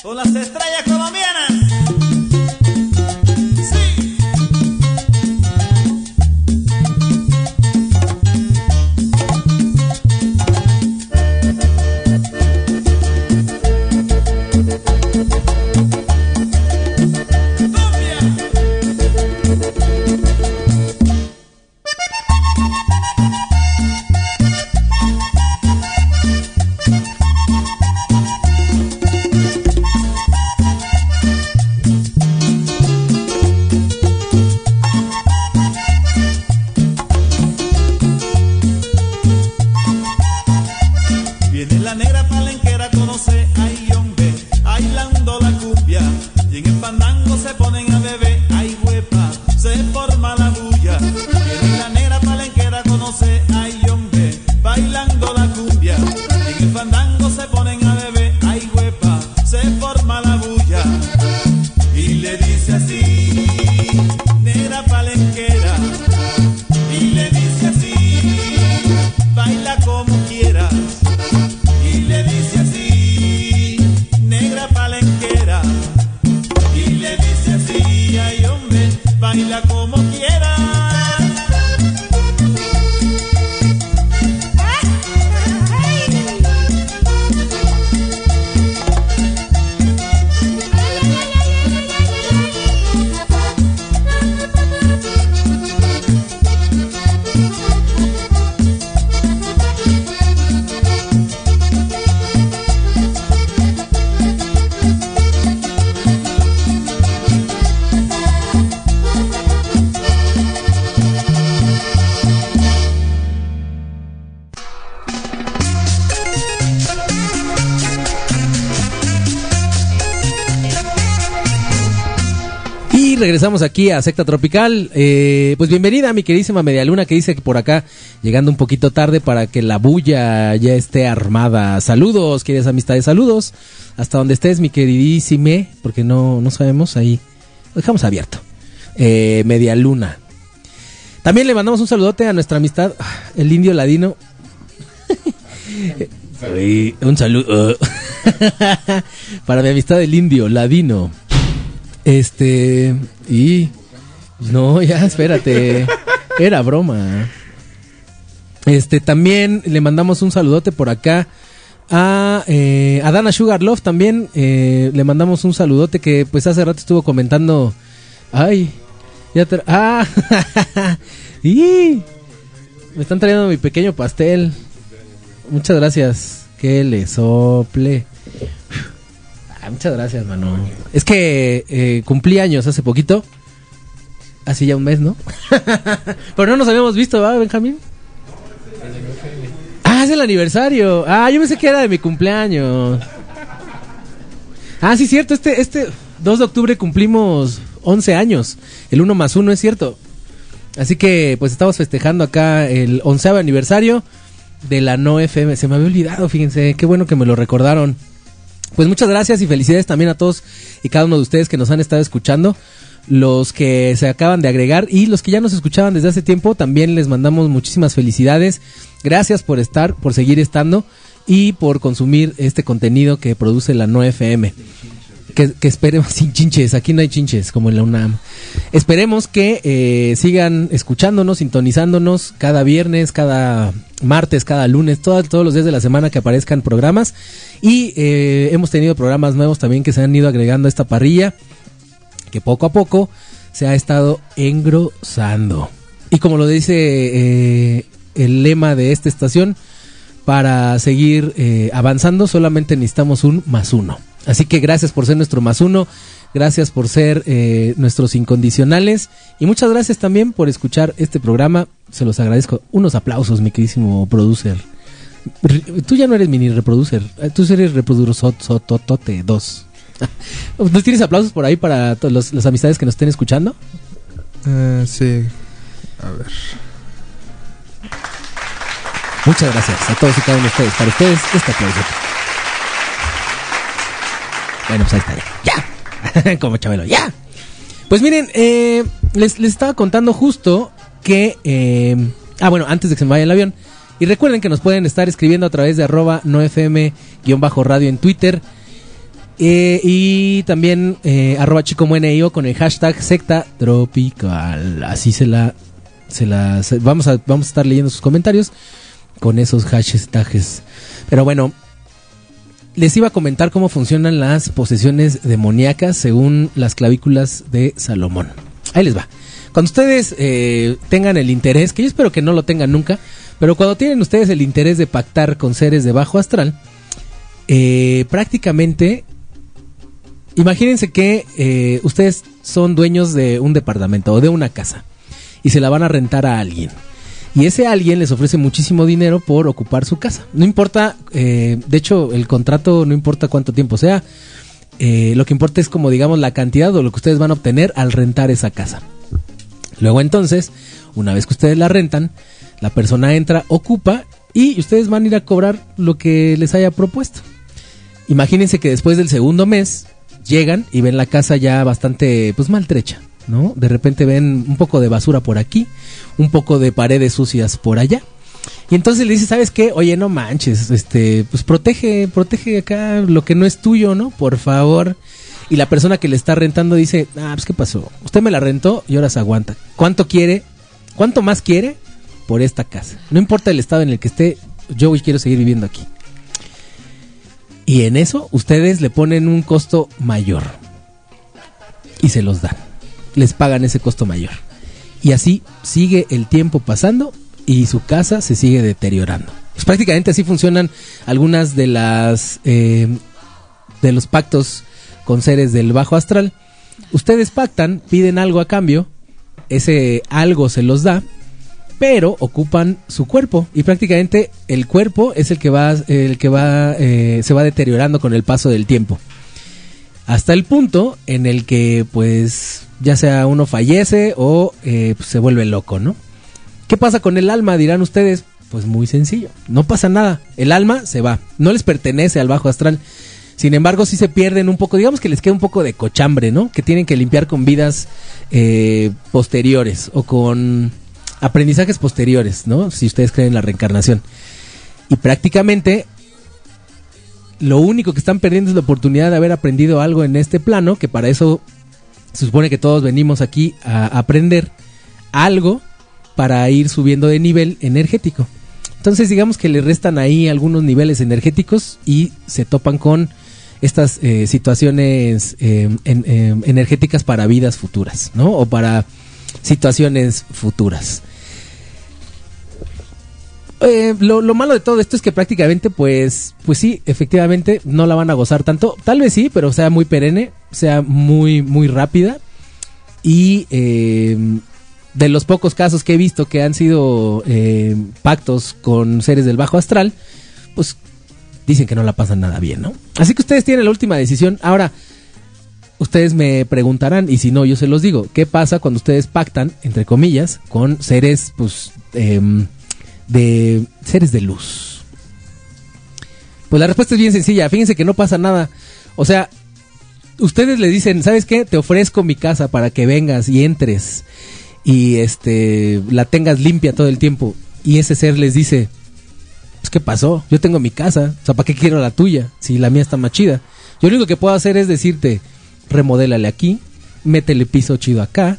Speaker 9: con las
Speaker 2: regresamos aquí a Secta Tropical. Eh, pues bienvenida mi queridísima Medialuna que dice que por acá llegando un poquito tarde para que la bulla ya esté armada. Saludos, queridas amistades, saludos. Hasta donde estés mi queridísime, porque no, no sabemos, ahí lo dejamos abierto. Eh, Medialuna. También le mandamos un saludote a nuestra amistad, el indio ladino. Un saludo para mi amistad el indio ladino. Este. Y. No, ya, espérate. Era broma. Este, también le mandamos un saludote por acá a, eh, a Dana Sugar Love también. eh, le mandamos un saludote que, pues, hace rato estuvo comentando. Ay, ya te. ¡Ah! y Me están trayendo mi pequeño pastel. Muchas gracias. Que le sople. Muchas gracias, mano. Es que eh, cumplí años hace poquito. Hace ya un mes, ¿no? Pero no nos habíamos visto, ¿va, Benjamín? Ah, es el aniversario. Ah, yo pensé que era de mi cumpleaños. Ah, sí, cierto. Este, este 2 de octubre cumplimos 11 años. El 1 más 1 es cierto. Así que, pues estamos festejando acá el onceavo aniversario de la No FM. Se me había olvidado, fíjense. Qué bueno que me lo recordaron. Pues muchas gracias y felicidades también a todos y cada uno de ustedes que nos han estado escuchando. Los que se acaban de agregar y los que ya nos escuchaban desde hace tiempo, también les mandamos muchísimas felicidades. Gracias por estar, por seguir estando y por consumir este contenido que produce la No FM. Que, que esperemos, sin chinches, aquí no hay chinches como en la UNAM. Esperemos que eh, sigan escuchándonos, sintonizándonos cada viernes, cada martes, cada lunes, todo- todos los días de la semana que aparezcan programas. Y eh, hemos tenido programas nuevos también que se han ido agregando a esta parrilla, que poco a poco se ha estado engrosando. Y como lo dice eh, el lema de esta estación, para seguir avanzando solamente necesitamos un más uno. Así que gracias por ser nuestro más uno, gracias por ser eh, nuestros incondicionales y muchas gracias también por escuchar este programa. Se los agradezco. Unos aplausos, mi queridísimo producer. Re- Tú ya no eres mini reproducer, eh, tú eres reproducer 2. ¿No tienes aplausos por ahí para todas los- las amistades que nos estén escuchando?
Speaker 10: Eh, sí. A ver.
Speaker 2: Muchas gracias a todos y cada uno de ustedes. Para ustedes, este aplauso. Bueno, pues ahí está ya. Ya. Como Chabelo, ya. Pues miren, eh, les, les estaba contando justo que... eh, ah, bueno, antes de que se me vaya el avión. Y recuerden que nos pueden estar escribiendo a través de arroba nofm-radio en Twitter. Eh, y también eh, arroba chicomueneo con el hashtag secta tropical. Así se la... Se la se- vamos, a, vamos a estar leyendo sus comentarios con esos hashtags. Pero bueno, les iba a comentar cómo funcionan las posesiones demoníacas según las clavículas de Salomón. Ahí les va. Cuando ustedes eh, tengan el interés, que yo espero que no lo tengan nunca, pero cuando tienen ustedes el interés de pactar con seres de bajo astral, eh, prácticamente, imagínense que eh, ustedes son dueños de un departamento o de una casa y se la van a rentar a alguien. Y ese alguien les ofrece muchísimo dinero por ocupar su casa. No importa, eh, de hecho, el contrato no importa cuánto tiempo sea. eh, lo que importa es como digamos la cantidad o lo que ustedes van a obtener al rentar esa casa. Luego entonces, una vez que ustedes la rentan, la persona entra, ocupa y ustedes van a ir a cobrar lo que les haya propuesto. Imagínense que después del segundo mes llegan y ven la casa ya bastante pues maltrecha, ¿no? De repente ven un poco de basura por aquí, un poco de paredes sucias por allá. Y entonces le dice, ¿sabes qué? Oye, no manches, este, pues protege, protege acá lo que no es tuyo, ¿no? Por favor. Y la persona que le está rentando dice, ah, pues qué pasó. Usted me la rentó y ahora se aguanta. ¿Cuánto quiere? ¿Cuánto más quiere por esta casa? No importa el estado en el que esté, yo quiero seguir viviendo aquí. Y en eso ustedes le ponen un costo mayor. Y se los dan. Les pagan ese costo mayor. Y así sigue el tiempo pasando y su casa se sigue deteriorando. Pues prácticamente así funcionan algunas de las eh, de los pactos con seres del bajo astral. Ustedes pactan, piden algo a cambio, ese algo se los da, pero ocupan su cuerpo y prácticamente el cuerpo es el que va el que va eh, se va deteriorando con el paso del tiempo hasta el punto en el que pues ya sea uno fallece o eh, se vuelve loco no qué pasa con el alma dirán ustedes. Pues muy sencillo. No pasa nada. El alma se va. No les pertenece al bajo astral. Sin embargo sí se pierden un poco. Digamos que les queda un poco de cochambre no que tienen que limpiar con vidas eh, posteriores o con aprendizajes posteriores, ¿no? Si ustedes creen en la reencarnación. Y prácticamente lo único que están perdiendo es la oportunidad de haber aprendido algo en este plano, que para eso se supone que todos venimos aquí a aprender algo para ir subiendo de nivel energético. Entonces digamos que le restan ahí algunos niveles energéticos y se topan con estas eh, situaciones en- eh, energéticas para vidas futuras, ¿no? O para situaciones futuras. Eh, lo, lo malo de todo esto es que prácticamente, pues, pues sí, efectivamente, no la van a gozar tanto. Tal vez sí, pero sea muy perenne, sea muy, muy rápida. Y eh, de los pocos casos que he visto que han sido eh, pactos con seres del bajo astral, pues dicen que no la pasan nada bien, ¿no? Así que ustedes tienen la última decisión. Ahora, ustedes me preguntarán, y si no, yo se los digo, ¿qué pasa cuando ustedes pactan, entre comillas, con seres, pues, em, de seres de luz? Pues la respuesta es bien sencilla, fíjense que no pasa nada. O sea, ustedes le dicen, ¿sabes qué? Te ofrezco mi casa para que vengas y entres y este la tengas limpia todo el tiempo. Y ese ser les dice, pues ¿qué pasó? Yo tengo mi casa, o sea, ¿para qué quiero la tuya? Si la mía está más chida. Yo lo único que puedo hacer es decirte, remodélale aquí, métele piso chido acá,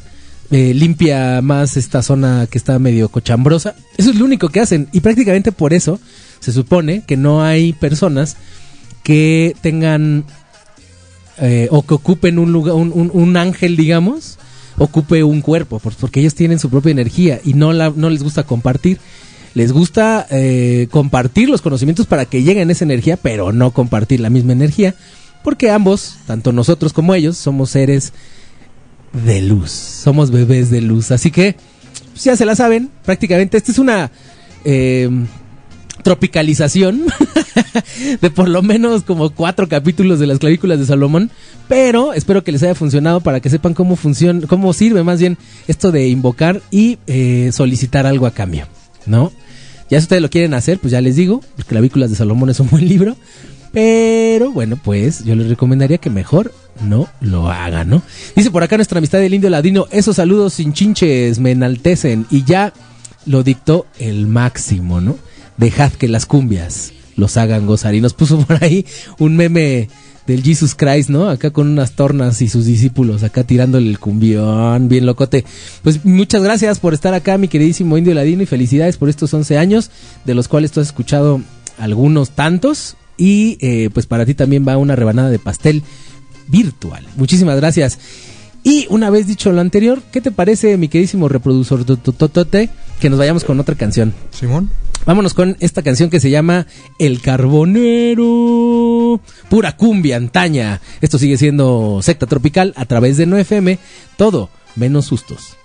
Speaker 2: eh, limpia más esta zona que está medio cochambrosa. Eso es lo único que hacen. Y prácticamente por eso se supone que no hay personas que tengan eh, o que ocupen un lugar, un, ángel, digamos, ocupe un cuerpo, por- porque ellos tienen su propia energía y no, no les gusta compartir. Les gusta eh, compartir los conocimientos para que lleguen esa energía, pero no compartir la misma energía, porque ambos, tanto nosotros como ellos, somos seres de luz, somos bebés de luz. Así que, pues ya se la saben, prácticamente esta es una eh, tropicalización de por lo menos como cuatro capítulos de las clavículas de Salomón, pero espero que les haya funcionado para que sepan cómo funciona, cómo sirve más bien esto de invocar y eh, solicitar algo a cambio, ¿no? Ya si ustedes lo quieren hacer, pues ya les digo, las clavículas de Salomón es un buen libro, pero bueno, pues yo les recomendaría que mejor no lo hagan, ¿no? Dice por acá nuestra amistad del indio ladino, esos saludos sin chinches me enaltecen y ya lo dictó el máximo, ¿no? Dejad que las cumbias los hagan gozar. Y nos puso por ahí un meme del Jesus Christ, ¿no? Acá con unas tornas y sus discípulos, acá tirándole el cumbión, bien locote. Pues muchas gracias por estar acá, mi queridísimo Indio Ladino, y felicidades por estos 11 años, de los cuales tú has escuchado algunos tantos. Y eh, pues para ti también va una rebanada de pastel virtual. Muchísimas gracias. Y una vez dicho lo anterior, ¿qué te parece, mi queridísimo reproductor tototote, que nos vayamos con otra canción?
Speaker 10: Simón.
Speaker 2: Vámonos con esta canción que se llama El Carbonero. Pura cumbia antaña. Esto sigue siendo secta tropical a través de 9FM. Todo menos sustos.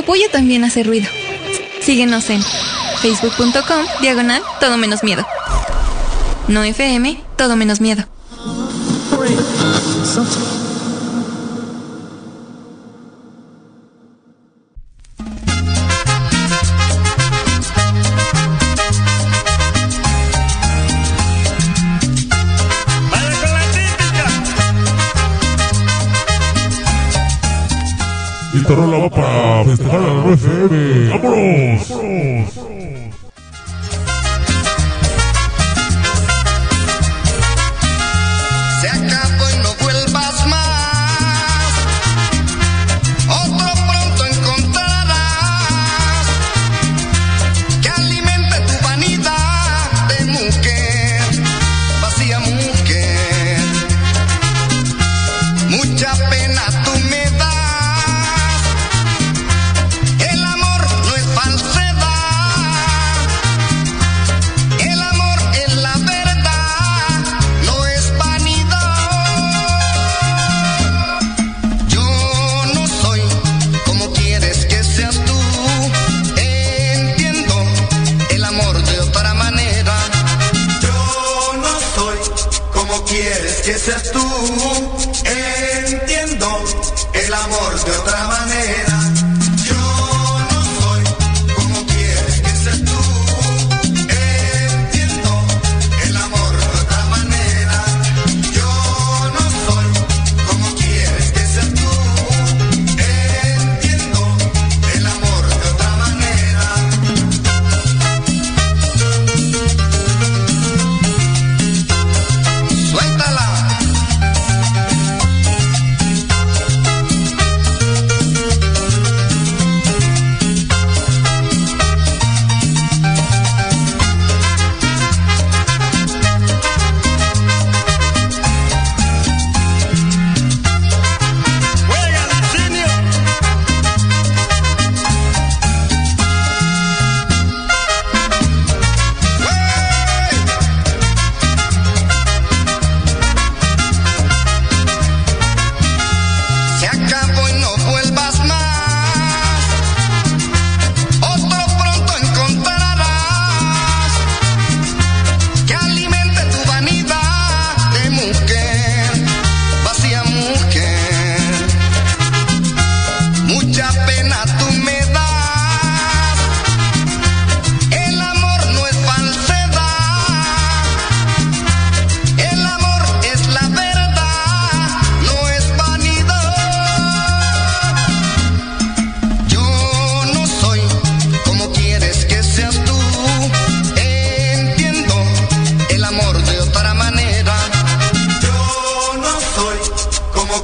Speaker 1: apoyo también hace ruido. Síguenos en facebook.com, diagonal, todo menos miedo. No FM, todo menos miedo.
Speaker 11: Esta rola va para Festejar la FM. ¡Vámonos!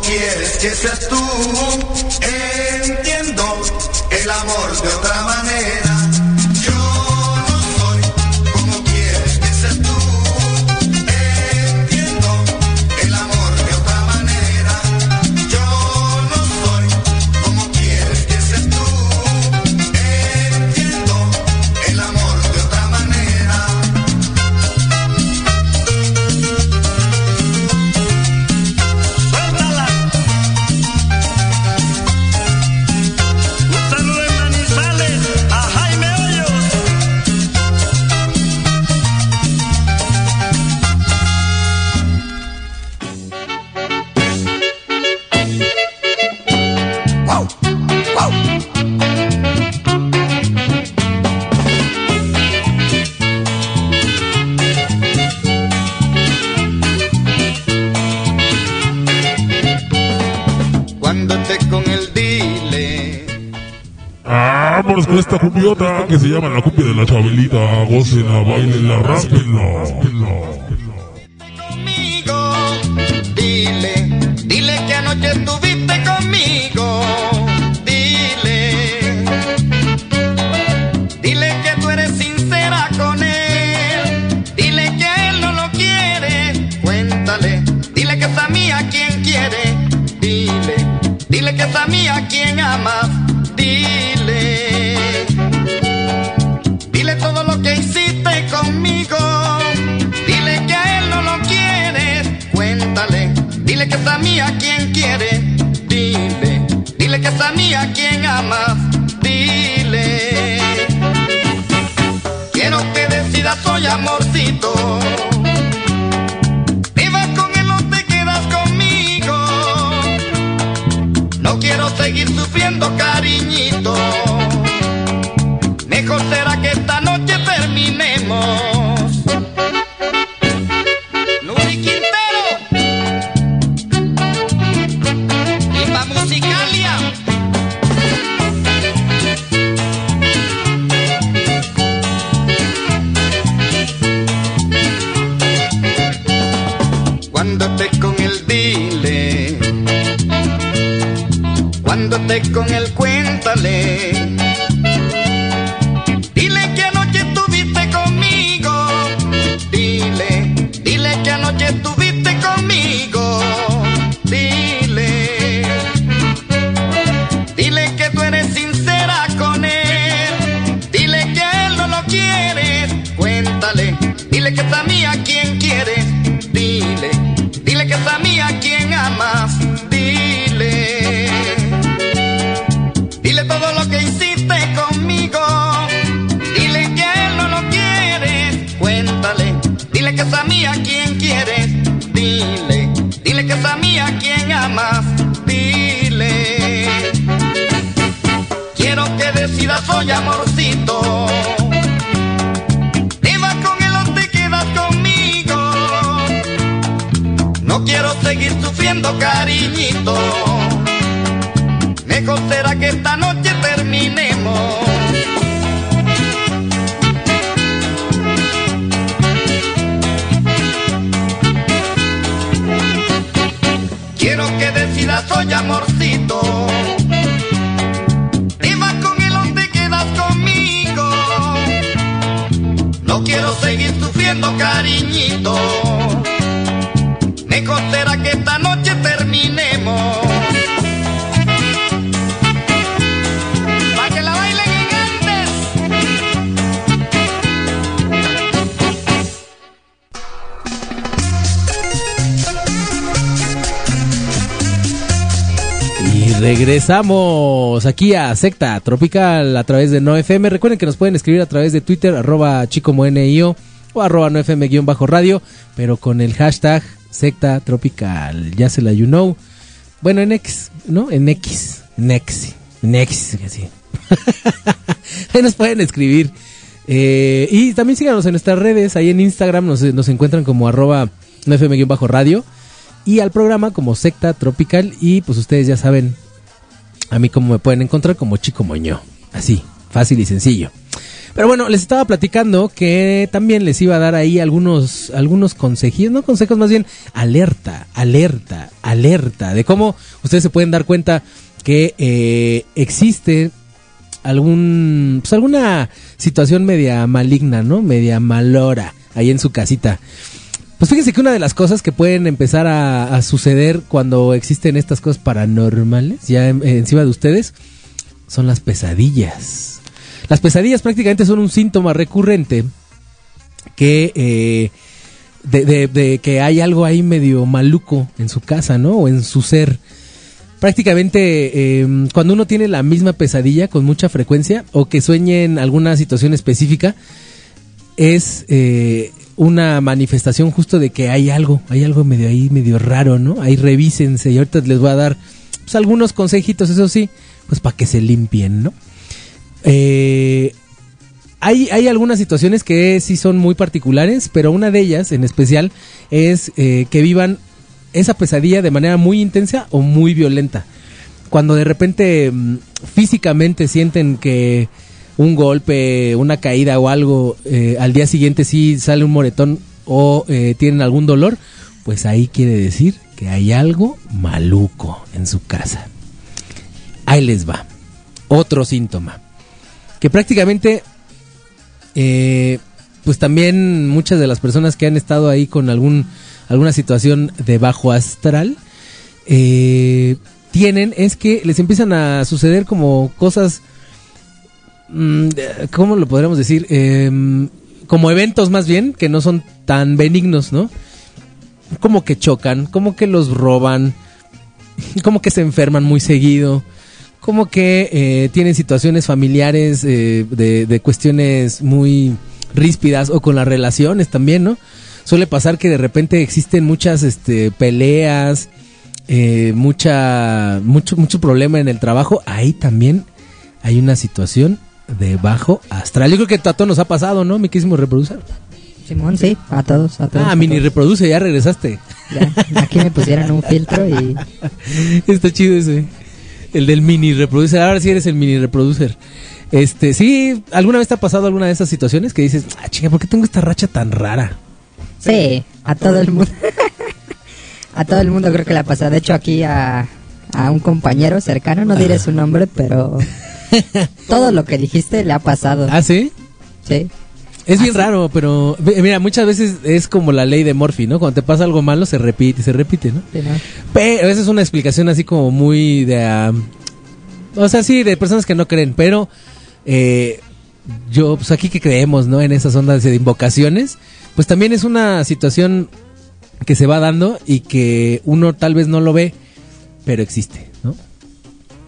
Speaker 12: quieres que seas tú. Entiendo el amor de otra manera.
Speaker 11: esta cumbiota que se llama la cumbia de la chabelita. Gócenla, bailenla, ráspenla. Seguir sufriendo, cariñito. Mejor será que esta noche terminemos. Quiero que decidas hoy, amorcito. ¿Te vas con él o te quedas conmigo? No quiero seguir sufriendo, cariñito. Que esta noche terminemos. Pa' que la bailen gigantes.
Speaker 2: Y regresamos aquí a Secta Tropical a través de NoFM. Recuerden que nos pueden escribir a través de Twitter, arroba chicomonio o arroba NoFM guion bajo radio, pero con el hashtag Secta Tropical. Ya se la you know. Bueno, en X, ¿no? En X. En X. En X, así. Ahí nos pueden escribir. Eh, y también síganos en nuestras redes. Ahí en Instagram nos, nos encuentran como arroba NoFM guion bajo radio. Y al programa como Secta Tropical. Y pues ustedes ya saben a mí cómo me pueden encontrar como Chico Moño. Así, fácil y sencillo. Pero bueno, les estaba platicando que también les iba a dar ahí algunos, algunos consejos, no consejos, más bien alerta, alerta, alerta, de cómo ustedes se pueden dar cuenta que eh, existe algún, pues alguna situación media maligna, ¿no? Media malora ahí en su casita. Pues fíjense que una de las cosas que pueden empezar a, suceder cuando existen estas cosas paranormales, ya en- encima de ustedes, son las pesadillas. Las pesadillas prácticamente son un síntoma recurrente que eh, de, que hay algo ahí medio maluco en su casa, ¿no? O en su ser. Prácticamente eh, cuando uno tiene la misma pesadilla con mucha frecuencia o que sueñe en alguna situación específica, es eh, una manifestación justo de que hay algo, hay algo medio ahí, medio raro, ¿no? Ahí revísense y ahorita les voy a dar pues, algunos consejitos, eso sí, pues para que se limpien, ¿no? Eh, hay, algunas situaciones que sí son muy particulares, pero una de ellas en especial es eh, que vivan esa pesadilla de manera muy intensa o muy violenta. Cuando de repente mm, físicamente sienten que un golpe, una caída o algo, eh, al día siguiente sí sale un moretón o tienen algún dolor, pues ahí quiere decir que hay algo maluco en su casa. Ahí les va. Otro síntoma. Que prácticamente, eh, pues también muchas de las personas que han estado ahí con algún, alguna situación de bajo astral, eh, tienen es que les empiezan a suceder como cosas, mm, ¿cómo lo podríamos decir? Em, como eventos más bien, que no son tan benignos, ¿no? Como que chocan, como que los roban, como que se enferman muy seguido, como que eh, tienen situaciones familiares eh, de, de cuestiones muy ríspidas o con las relaciones también, ¿no? Suele pasar que de repente existen muchas este, peleas, eh, mucha, mucho, mucho problema en el trabajo. Ahí también hay una situación de bajo astral. Yo creo que a todos nos ha pasado, ¿no? Mi quisimo reproducir.
Speaker 13: Simón, sí, a todos, a todos.
Speaker 2: Ah,
Speaker 13: a
Speaker 2: mini
Speaker 13: todos.
Speaker 2: reproduce, ya regresaste.
Speaker 13: Ya, aquí me pusieron un filtro y
Speaker 2: Está chido ese. El del mini reproducer. Ahora sí eres el mini reproducer. Este, sí, ¿alguna vez te ha pasado alguna de esas situaciones que dices, ah, chica, ¿por qué tengo esta racha tan rara?
Speaker 13: sí, a todo el mundo. a todo el mundo creo que le ha pasado. De hecho, aquí a, a un compañero cercano, no diré su nombre, pero todo lo que dijiste le ha pasado.
Speaker 2: ¿Ah, sí?
Speaker 13: Sí.
Speaker 2: Es bien raro, pero mira, muchas veces es como la ley de Murphy, ¿no? Cuando te pasa algo malo se repite, se repite, ¿no?
Speaker 13: Sí, ¿no?
Speaker 2: Pero esa es una explicación así como muy de... ah, o sea, sí, de personas que no creen, pero eh, yo, pues aquí que creemos, ¿no? En esas ondas de invocaciones, pues también es una situación que se va dando y que uno tal vez no lo ve, pero existe, ¿no?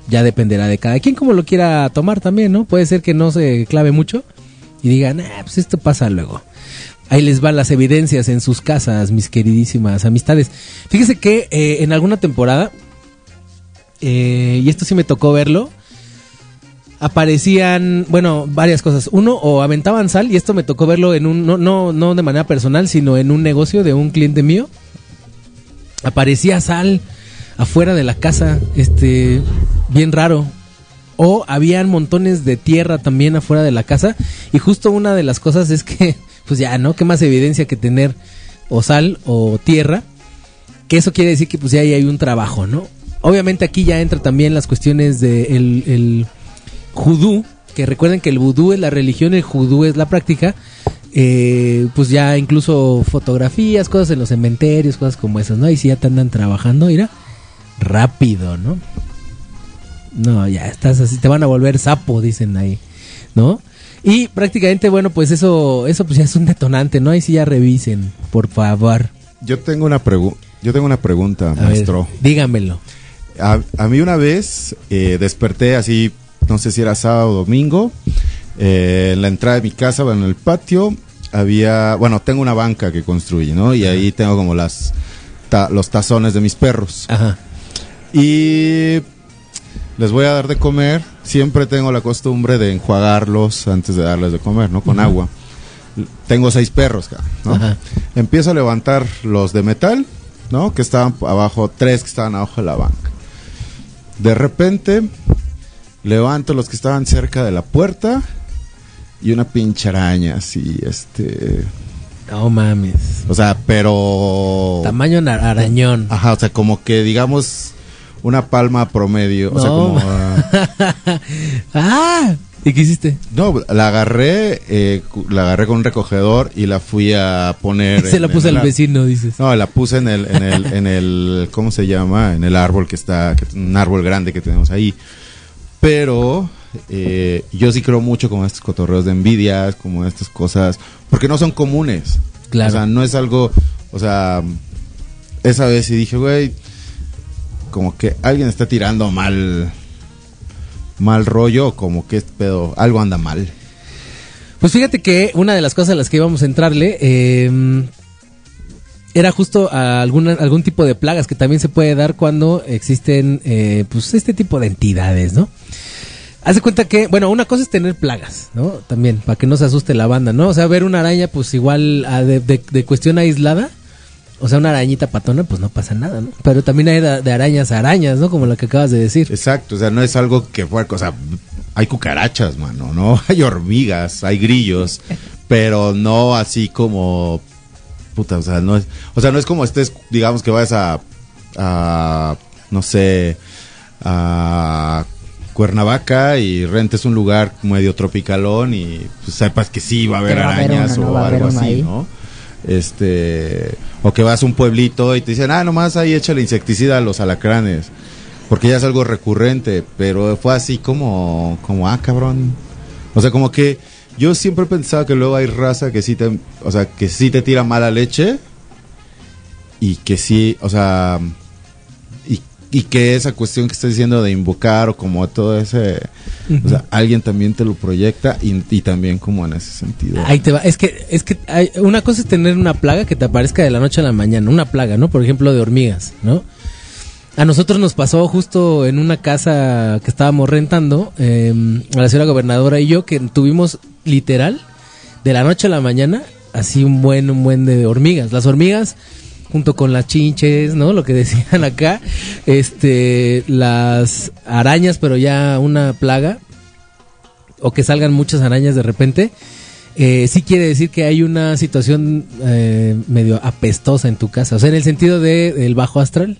Speaker 2: Ya dependerá de cada quien como lo quiera tomar también, ¿no? Puede ser que no se clave mucho y digan, ah, pues esto pasa luego. Ahí les van las evidencias en sus casas, mis queridísimas amistades. Fíjese que eh, en alguna temporada, eh, y esto sí me tocó verlo, aparecían, bueno, varias cosas. Uno, o aventaban sal, y esto me tocó verlo en un, no, no, no de manera personal, sino en un negocio de un cliente mío. Aparecía sal afuera de la casa, este, bien raro. O habían montones de tierra también afuera de la casa. Y justo una de las cosas es que, pues ya, ¿no? ¿Qué más evidencia que tener o sal o tierra? Que eso quiere decir que pues ya ahí hay un trabajo, ¿no? Obviamente aquí ya entra también las cuestiones de el, el judú, que recuerden que el vudú es la religión, el judú es la práctica. Eh, pues ya incluso fotografías, cosas en los cementerios, cosas como esas, ¿no? Y si ya te andan trabajando, mira, rápido, ¿no? No, ya estás así, te van a volver sapo, dicen ahí, ¿no? Y prácticamente, bueno, pues eso, eso pues ya es un detonante, ¿no? Ahí sí ya revisen, por favor.
Speaker 14: Yo tengo una pregu- yo tengo una pregunta,
Speaker 2: A ver,
Speaker 14: maestro.
Speaker 2: dígamelo.
Speaker 14: A, a mí una vez eh, desperté así, no sé si era sábado o domingo, eh, en la entrada de mi casa, bueno, en el patio, había, bueno, tengo una banca que construye, ¿no? Y ahí tengo como las, ta- los tazones de mis perros.
Speaker 2: Ajá.
Speaker 14: Y les voy a dar de comer. Siempre tengo la costumbre de enjuagarlos antes de darles de comer, ¿no? Con agua. Tengo seis perros, ¿no?
Speaker 2: Ajá.
Speaker 14: Empiezo a levantar los de metal, ¿no? Que estaban abajo, tres que estaban abajo de la banca. De repente, levanto los que estaban cerca de la puerta y una pinche araña, así, este...
Speaker 2: No mames.
Speaker 14: O sea, pero...
Speaker 2: Tamaño arañón.
Speaker 14: Ajá, o sea, como que digamos una palma promedio. O sea, como... ah,
Speaker 2: ah, ¿y qué hiciste?
Speaker 14: no, la agarré, eh, la agarré con un recogedor y la fui a poner...
Speaker 2: Se la puse al vecino, dices.
Speaker 14: No, la puse en el, en el, en el, ¿cómo se llama? En el árbol que está, que, un árbol grande que tenemos ahí. Pero eh, yo sí creo mucho como estos cotorreos de envidias, como estas cosas, porque no son comunes.
Speaker 2: Claro.
Speaker 14: O sea, no es algo, o sea, esa vez sí dije, güey, como que alguien está tirando mal, mal rollo, como que pedo, algo anda mal.
Speaker 2: Pues fíjate que una de las cosas a las que íbamos a entrarle eh, era justo a algún tipo de plagas que también se puede dar cuando existen eh, pues este tipo de entidades, ¿no? Haz de cuenta que, bueno, una cosa es tener plagas, ¿no? También, para que no se asuste la banda, ¿no? O sea, ver una araña, pues igual ah, de cuestión aislada, o sea, una arañita patona, pues no pasa nada, ¿no? Pero también hay de, de arañas a arañas, ¿no? Como lo que acabas de decir.
Speaker 14: Exacto, o sea, no es algo que fue, o sea, hay cucarachas, mano, ¿no? Hay hormigas, hay grillos, pero no así como, puta, o sea, no es, o sea, no es como estés, digamos que vayas a, a no sé, a Cuernavaca y rentes un lugar medio tropicalón y pues, sepas que sí va a haber arañas o algo así,
Speaker 13: ahí.
Speaker 14: ¿no? Este, o que vas a un pueblito y te dicen, ah, nomás ahí échale insecticida a los alacranes. Porque ya es algo recurrente, pero fue así como, como, ah, cabrón. O sea, como que yo siempre he pensado que luego hay raza que sí te, o sea, que sí te tira mala leche y que sí, o sea, y que esa cuestión que estás diciendo de invocar o como todo ese, o sea, alguien también te lo proyecta y, y también como en ese sentido.
Speaker 2: Ahí te va. Es que, es que hay, una cosa es tener una plaga que te aparezca de la noche a la mañana. Una plaga, ¿no? Por ejemplo, de hormigas, ¿no? A nosotros nos pasó justo en una casa que estábamos rentando, eh, a la señora gobernadora y yo, que tuvimos literal, de la noche a la mañana, así un buen, un buen de hormigas. Las hormigas, junto con las chinches, ¿no? Lo que decían acá, este, las arañas, pero ya una plaga, o que salgan muchas arañas de repente, eh, sí quiere decir que hay una situación eh, medio apestosa en tu casa, o sea, en el sentido de, del bajo astral.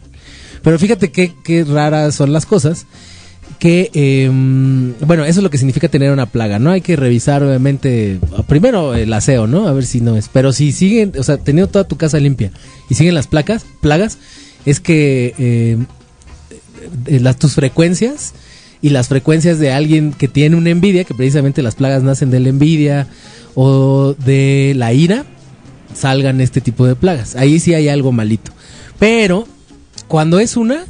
Speaker 2: Pero fíjate qué, qué raras son las cosas. Que, eh, bueno, eso es lo que significa tener una plaga, ¿no? Hay que revisar, obviamente, primero el aseo, ¿no? A ver si no es. Pero si siguen, o sea, teniendo toda tu casa limpia y siguen las placas, plagas, es que eh, eh, las, tus frecuencias y las frecuencias de alguien que tiene una envidia, que precisamente las plagas nacen de la envidia o de la ira, salgan este tipo de plagas. Ahí sí hay algo malito. Pero cuando es una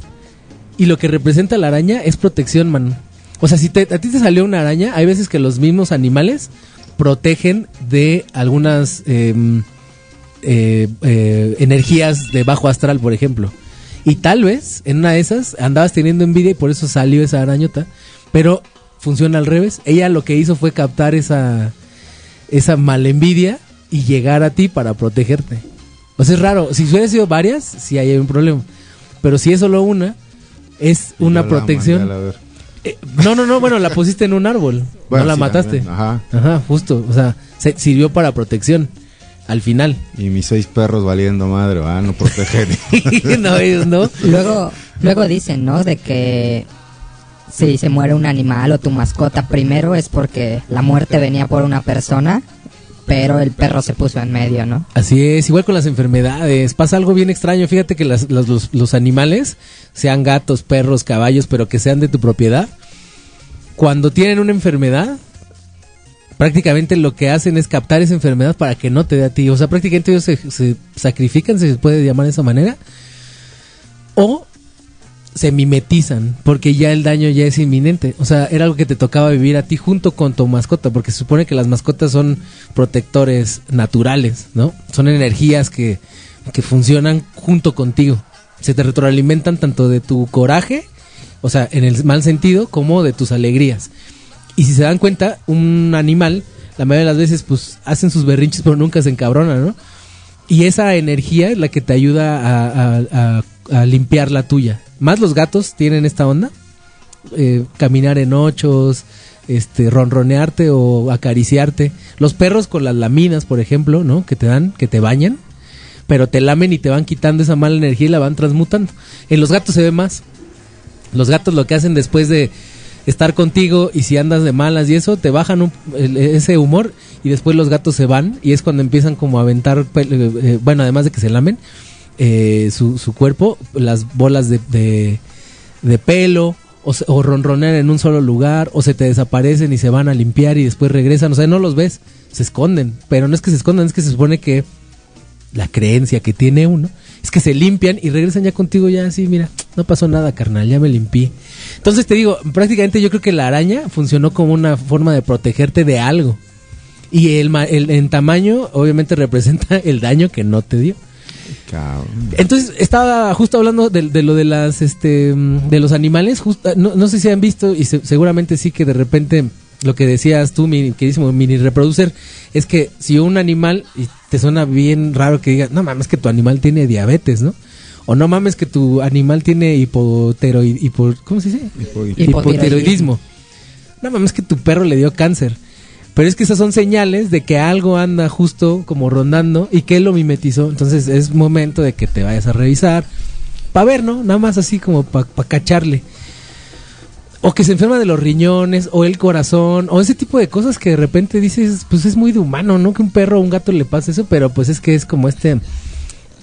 Speaker 2: y lo que representa la araña es protección, mano. O sea, si te- a ti te salió una araña, hay veces que los mismos animales protegen de algunas em, eh, eh, energías de bajo astral, por ejemplo. Y tal vez en una de esas andabas teniendo envidia y por eso salió esa arañota. Pero funciona al revés. Ella lo que hizo fue captar esa, esa malenvidia y llegar a ti para protegerte. O sea, es raro. Si hubiera sido varias, sí hay un problema. Pero si es solo una, es
Speaker 14: Y
Speaker 2: una protección.
Speaker 14: mandé.
Speaker 2: Eh, no, no, no, bueno, la pusiste en un árbol.
Speaker 14: Bueno,
Speaker 2: no la
Speaker 14: sí,
Speaker 2: mataste.
Speaker 14: también, ajá.
Speaker 2: Ajá, justo. O sea, se sirvió para protección. Al final.
Speaker 14: Y mis seis perros valiendo madre, ah, no protegen.
Speaker 2: no, ellos no.
Speaker 13: Luego, luego dicen, ¿no? De que si se muere un animal o tu mascota primero es porque la muerte venía por una persona, pero el perro se puso en medio, ¿no?
Speaker 2: Así es, igual con las enfermedades. Pasa algo bien extraño. Fíjate que las- las- los, los animales, sean gatos, perros, caballos, pero que sean de tu propiedad, cuando tienen una enfermedad, prácticamente lo que hacen es captar esa enfermedad para que no te dé a ti. O sea, prácticamente ellos se, se sacrifican, si se puede llamar de esa manera, o se mimetizan, porque ya el daño ya es inminente. O sea, era algo que te tocaba vivir a ti junto con tu mascota, porque se supone que las mascotas son protectores naturales, ¿no? Son energías que, que funcionan junto contigo. Se te retroalimentan tanto de tu coraje, o sea, en el mal sentido, como de tus alegrías. Y si se dan cuenta, un animal, la mayoría de las veces, pues hacen sus berrinches, pero nunca se encabronan, ¿no? Y esa energía es la que te ayuda a limpiar la tuya. Más los gatos tienen esta onda. eh, caminar en ochos, este, ronronearte o acariciarte. Los perros con las laminas, por ejemplo, ¿no? Que te dan, que te bañan, pero te lamen y te van quitando esa mala energía y la van transmutando. En los gatos se ve más. Los gatos lo que hacen después de estar contigo y si andas de malas y eso, te bajan un- ese humor y después los gatos se van y es cuando empiezan como a aventar, eh, eh, bueno, además de que se lamen eh, su, su cuerpo, las bolas de, de, pelo o, ronronean en un solo lugar o se te desaparecen y se van a limpiar y después regresan, o sea, no los ves, se esconden, pero no es que se escondan, es que se supone que la creencia que tiene uno es que se limpian y regresan ya contigo ya así, mira, no pasó nada, carnal, ya me limpié. Entonces te digo, prácticamente yo creo que la araña funcionó como una forma de protegerte de algo. Y el, el en tamaño obviamente representa el daño que no te dio. Entonces estaba justo hablando de, de lo de las este de los animales, justo- no, no sé si han visto y se- seguramente sí que de repente lo que decías tú, mi queridísimo mini reproducer, es que si un animal y te suena bien raro que digas, no mames que tu animal tiene diabetes, ¿no? O no mames que tu animal tiene hipoteroid, hipo- ¿cómo se dice? Hipotiroidismo. No mames que tu perro le dio cáncer. Pero es que esas son señales de que algo anda justo como rondando y que lo mimetizó. Entonces es momento de que te vayas a revisar. Para ver, ¿no? Nada más así como para cacharle. O que se enferma de los riñones, o el corazón, o ese tipo de cosas que de repente dices, pues es muy de humano, ¿no? Que un perro o un gato le pase eso, pero pues es que es como este,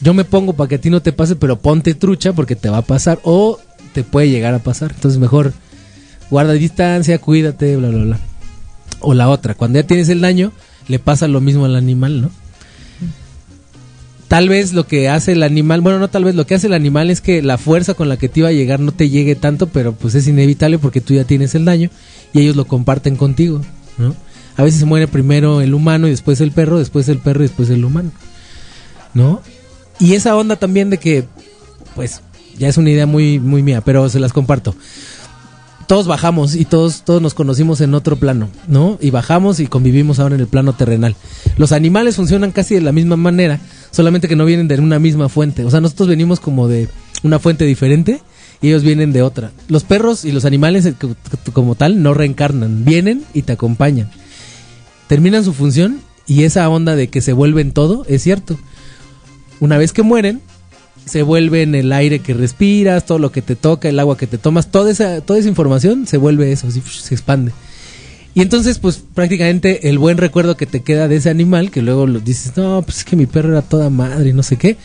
Speaker 2: yo me pongo para que a ti no te pase, pero ponte trucha porque te va a pasar, o te puede llegar a pasar. Entonces mejor guarda distancia, cuídate, bla, bla, bla. O la otra, cuando ya tienes el daño, le pasa lo mismo al animal, ¿no? tal vez lo que hace el animal, bueno, no tal vez, lo que hace el animal es que la fuerza con la que te iba a llegar no te llegue tanto, pero pues es inevitable porque tú ya tienes el daño y ellos lo comparten contigo, ¿no? A veces se muere primero el humano y después el perro, después el perro y después el humano, ¿no? Y esa onda también de que, pues, ya es una idea muy, muy mía, pero se las comparto. Todos bajamos y todos, todos nos conocimos en otro plano, ¿no? Y bajamos y convivimos ahora en el plano terrenal. Los animales funcionan casi de la misma manera, solamente que no vienen de una misma fuente. O sea, nosotros venimos como de una fuente diferente y ellos vienen de otra. Los perros y los animales co- co- como tal no reencarnan, vienen y te acompañan. Terminan su función y esa onda de que se vuelven todo es cierto. Una vez que mueren, se vuelven el aire que respiras, todo lo que te toca, el agua que te tomas, toda esa, toda esa información se vuelve eso, se expande. Y entonces, pues prácticamente el buen recuerdo que te queda de ese animal, que luego lo dices, no, pues es que mi perro era toda madre no sé qué,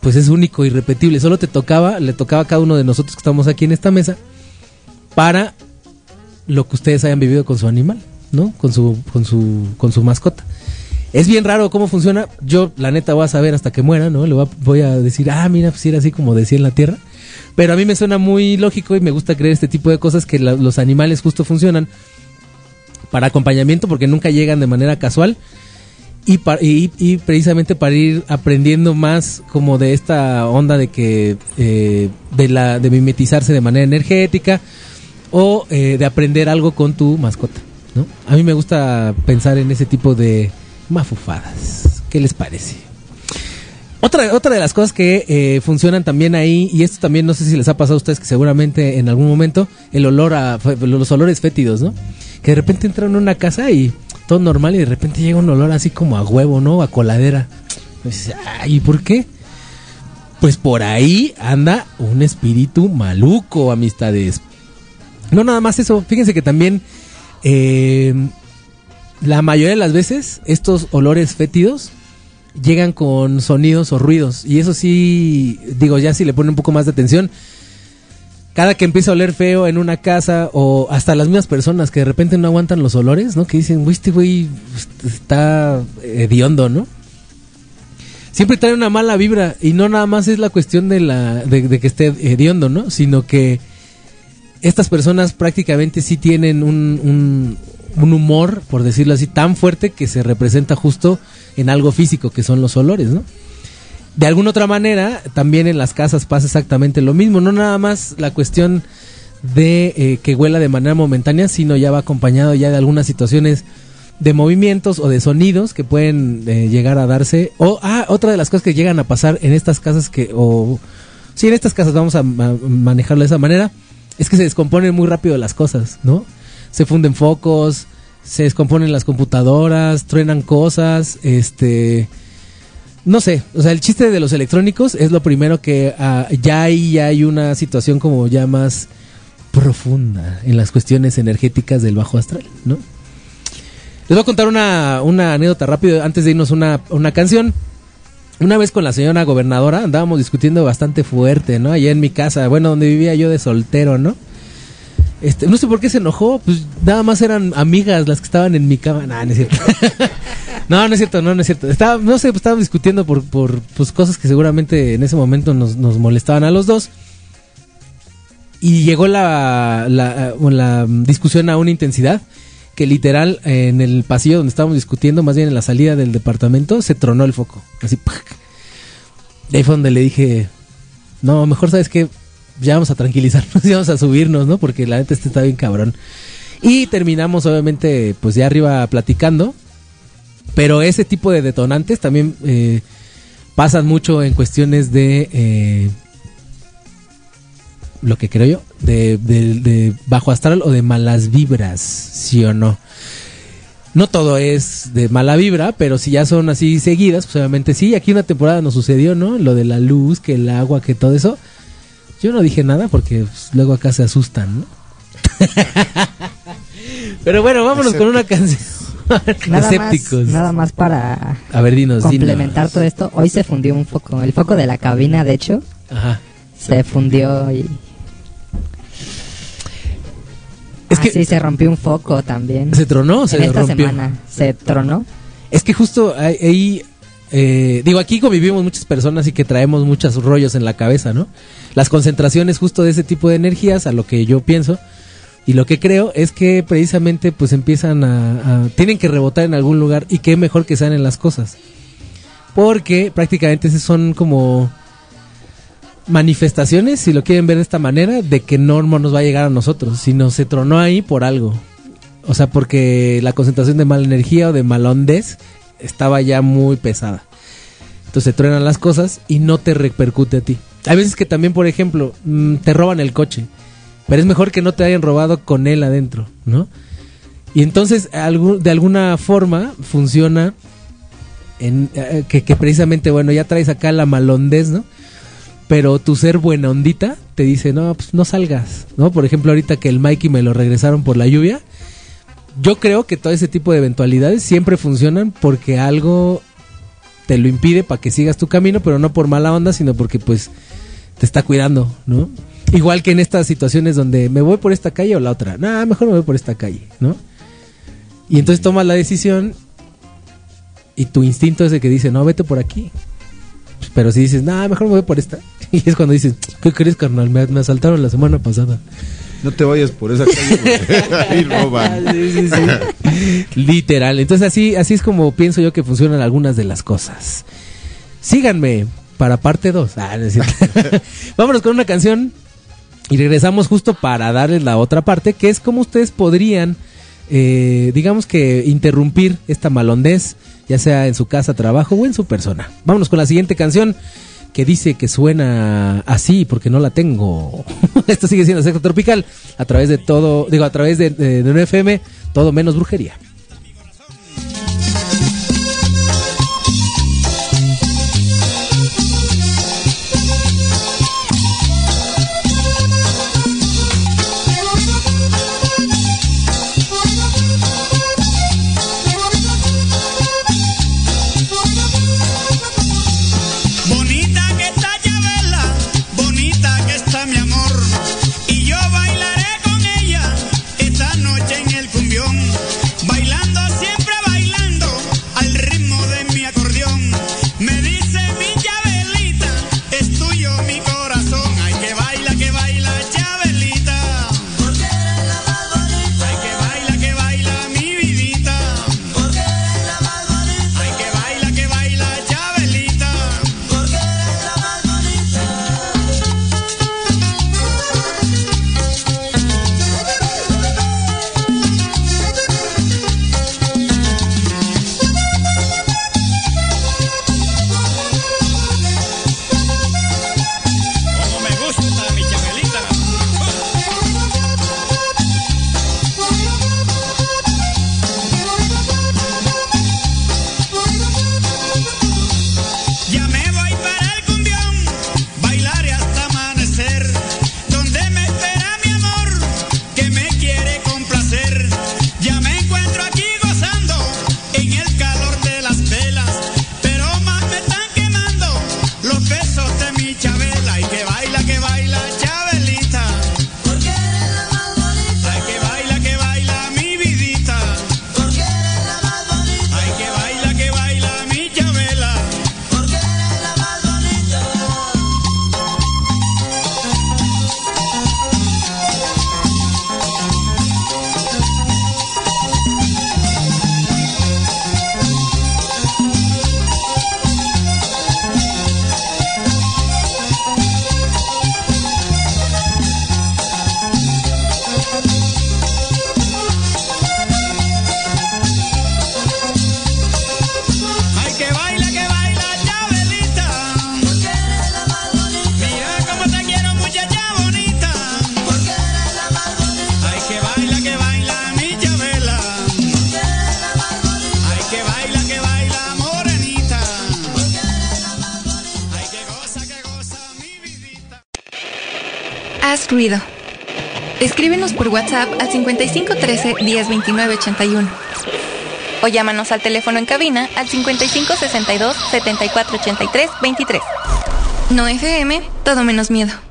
Speaker 2: pues es único, irrepetible. Solo te tocaba, le tocaba a cada uno de nosotros que estamos aquí en esta mesa para lo que ustedes hayan vivido con su animal, ¿no? Con su, con su, con su mascota. Es bien raro cómo funciona. Yo, la neta, voy a saber hasta que muera, ¿no? Le voy a, decir, ah, mira, pues era así como decía en la tierra. Pero a mí me suena muy lógico y me gusta creer este tipo de cosas que los animales justo funcionan para acompañamiento porque nunca llegan de manera casual y precisamente para ir aprendiendo más como de esta onda de que eh, de la de mimetizarse de manera energética o eh, de aprender algo con tu mascota ¿no? a mí me gusta pensar en ese tipo de mafufadas ¿qué les parece? Otra, otra de las cosas que eh, funcionan también ahí, y esto también no sé si les ha pasado a ustedes que seguramente en algún momento, el olor a, los olores fétidos, ¿no? Que de repente entran en una casa y todo normal y de repente llega un olor así como a huevo, ¿no? A coladera. ¿y por qué? Pues por ahí anda un espíritu maluco, amistades. No nada más eso, fíjense que también eh, la mayoría de las veces estos olores fétidos llegan con sonidos o ruidos. Y eso sí, digo, ya si le ponen un poco más de atención, cada que empieza a oler feo en una casa o hasta las mismas personas que de repente no aguantan los olores, ¿no? Que dicen, este güey está hediondo, ¿no? Siempre trae una mala vibra y no nada más es la cuestión de, la, de, de que esté hediondo, ¿no? Sino que estas personas prácticamente sí tienen un, un humor, por decirlo así, tan fuerte que se representa justo en algo físico, que son los olores, ¿no? De alguna otra manera, también en las casas pasa exactamente lo mismo, no nada más la cuestión de eh, que huela de manera momentánea, sino ya va acompañado ya de algunas situaciones de movimientos o de sonidos que pueden eh, llegar a darse. O, ah, otra de las cosas que llegan a pasar en estas casas que, o, sí, en estas casas vamos a, ma- manejarlo de esa manera, es que se descomponen muy rápido las cosas, ¿no? Se funden focos, se descomponen las computadoras, truenan cosas, este... No sé, o sea, el chiste de los electrónicos es lo primero que ah, ya ahí ya hay una situación como ya más profunda en las cuestiones energéticas del bajo astral, ¿no? Les voy a contar una, una anécdota rápido antes de irnos una, una canción. Una vez con la señora gobernadora andábamos discutiendo bastante fuerte, ¿no? Allá en mi casa, bueno, donde vivía yo de soltero, ¿no? Este, no sé por qué se enojó, pues nada más eran amigas las que estaban en mi cama. Nah, no es cierto. no, no es cierto, no, no es cierto. Estaba, no sé, pues estábamos discutiendo por, por pues, cosas que seguramente en ese momento nos, nos molestaban a los dos. Y llegó la, la, discusión a una intensidad que literal en el pasillo donde estábamos discutiendo, más bien en la salida del departamento, se tronó el foco. Así. Y ahí fue donde le dije, no, mejor sabes que ya vamos a tranquilizarnos y vamos a subirnos, ¿no? Porque la neta este está bien cabrón. Y terminamos obviamente pues ya arriba platicando. Pero ese tipo de detonantes también eh, pasan mucho en cuestiones de... eh, lo que creo yo, de, de- de bajo astral o de malas vibras, sí o no. No todo es de mala vibra, pero si ya son así seguidas, pues obviamente sí. Aquí una temporada nos sucedió, ¿no? Lo de la luz, que el agua, que todo eso. Yo no dije nada porque pues, luego acá se asustan, ¿no? pero bueno, vámonos con una canción.
Speaker 13: Nada más,
Speaker 2: Escépticos.
Speaker 13: nada más para
Speaker 2: A ver, dinos,
Speaker 13: complementar todo esto. Hoy se fundió un foco. El foco de la cabina, de hecho,
Speaker 2: Ajá.
Speaker 13: se fundió y.
Speaker 2: Es que-
Speaker 13: Así se rompió un foco también.
Speaker 2: ¿Se tronó se
Speaker 13: en esta
Speaker 2: rompió?
Speaker 13: semana se tronó.
Speaker 2: Es que justo ahí, eh, digo, aquí convivimos muchas personas y que traemos muchos rollos en la cabeza, ¿no? Las concentraciones justo de ese tipo de energías, a lo que yo pienso y lo que creo es que precisamente pues empiezan a, tienen que rebotar en algún lugar y qué mejor que sean en las cosas. Porque prácticamente son como manifestaciones, si lo quieren ver de esta manera, de que no nos va a llegar a nosotros, sino se tronó ahí por algo. O sea, porque la concentración de mala energía o de malondez estaba ya muy pesada. Entonces se truenan las cosas y no te repercute a ti. Hay veces que también, por ejemplo, mm, te roban el coche, pero es mejor que no te hayan robado con él adentro, ¿no? Y entonces, de alguna forma, funciona en, eh, que, que precisamente, bueno, ya traes acá la malondez, ¿no? Pero tu ser buena ondita te dice, no, pues no salgas, ¿no? Por ejemplo, ahorita que el Mikey me lo regresaron por la lluvia, yo creo que todo ese tipo de eventualidades siempre funcionan porque algo te lo impide para que sigas tu camino, pero no por mala onda, sino porque pues te está cuidando, ¿no? Igual que en estas situaciones donde me voy por esta calle o la otra, nah, mejor me voy por esta calle, ¿no? Y entonces tomas la decisión y tu instinto es el que dice, no, vete por aquí. Pero si dices, nah, mejor me voy por esta. Y es cuando dices, ¿qué crees, carnal? Me, me asaltaron la semana pasada.
Speaker 14: No te vayas por esa calle roban.
Speaker 2: Sí, sí, sí. Literal. Entonces así, así es como pienso yo que funcionan algunas de las cosas. Síganme para parte 2. Vámonos con una canción y regresamos justo para darles la otra parte, que es cómo ustedes podrían, eh, digamos que, interrumpir esta malondez, ya sea en su casa, trabajo o en su persona. Vámonos con la siguiente canción que dice que suena así porque no la tengo. Esto sigue siendo Sector Tropical a través de todo, digo, a través de, de, de 9FM, todo menos brujería.
Speaker 1: 5513 1029 81. O llámanos al teléfono en cabina al 5562 7483 23. No FM, todo menos miedo.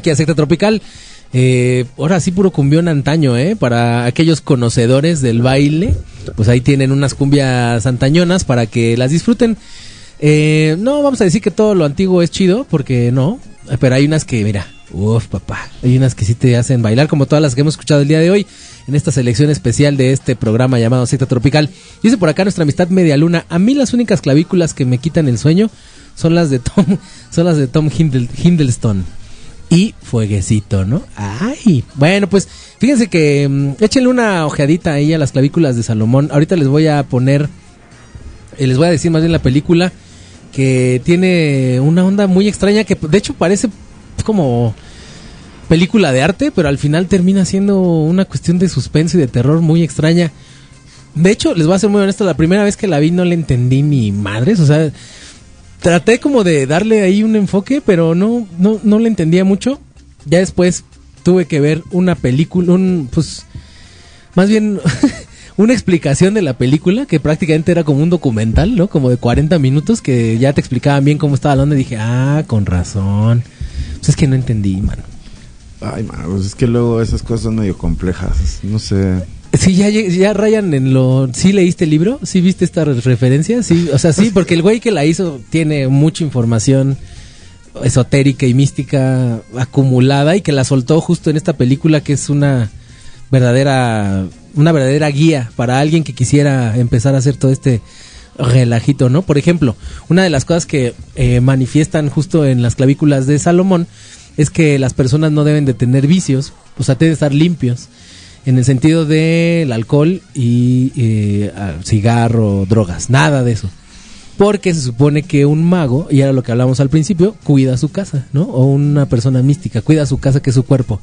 Speaker 2: Aquí a Secta Tropical. Eh, ahora sí, puro cumbión antaño, ¿eh? Para aquellos conocedores del baile, pues ahí tienen unas cumbias antañonas para que las disfruten. Eh, no vamos a decir que todo lo antiguo es chido, porque no. Pero hay unas que, mira, uff, papá. Hay unas que sí te hacen bailar, como todas las que hemos escuchado el día de hoy, en esta selección especial de este programa llamado Secta Tropical. Dice por acá nuestra amistad Media Luna. A mí las únicas clavículas que me quitan el sueño son las de Tom, son las de Tom Hindle- Hiddleston y Fueguecito, ¿no? Ay, bueno, pues fíjense que mm, échenle una ojeadita ahí a las clavículas de Salomón. Ahorita les voy a poner, eh, les voy a decir más bien la película que tiene una onda muy extraña que de hecho parece como película de arte, pero al final termina siendo una cuestión de suspenso y de terror muy extraña. De hecho, les voy a ser muy honesto, la primera vez que la vi no le entendí ni madres, o sea, traté como de darle ahí un enfoque, pero no, no, no le entendía mucho. Ya después tuve que ver una película, un, pues, más bien una explicación de la película, que prácticamente era como un documental, ¿no? Como de 40 minutos, que ya te explicaban bien cómo estaba la onda y dije, ah, con razón. Pues es que no entendí, mano.
Speaker 14: Ay, mano, pues es que luego esas cosas son medio complejas. No sé.
Speaker 2: Sí, ya, ya rayan en lo... ¿Sí leíste el libro? ¿Sí viste esta re- referencia? Sí, o sea, sí, porque el güey que la hizo tiene mucha información esotérica y mística acumulada y que la soltó justo en esta película que es una verdadera una verdadera guía para alguien que quisiera empezar a hacer todo este relajito, ¿no? Por ejemplo, una de las cosas que eh, manifiestan justo en las clavículas de Salomón es que las personas no deben de tener vicios, o sea, deben estar limpios en el sentido del alcohol y eh, ah, cigarro, drogas, nada de eso. Porque se supone que un mago, y era lo que hablamos al principio, cuida su casa, ¿no? O una persona mística, cuida su casa que es su cuerpo.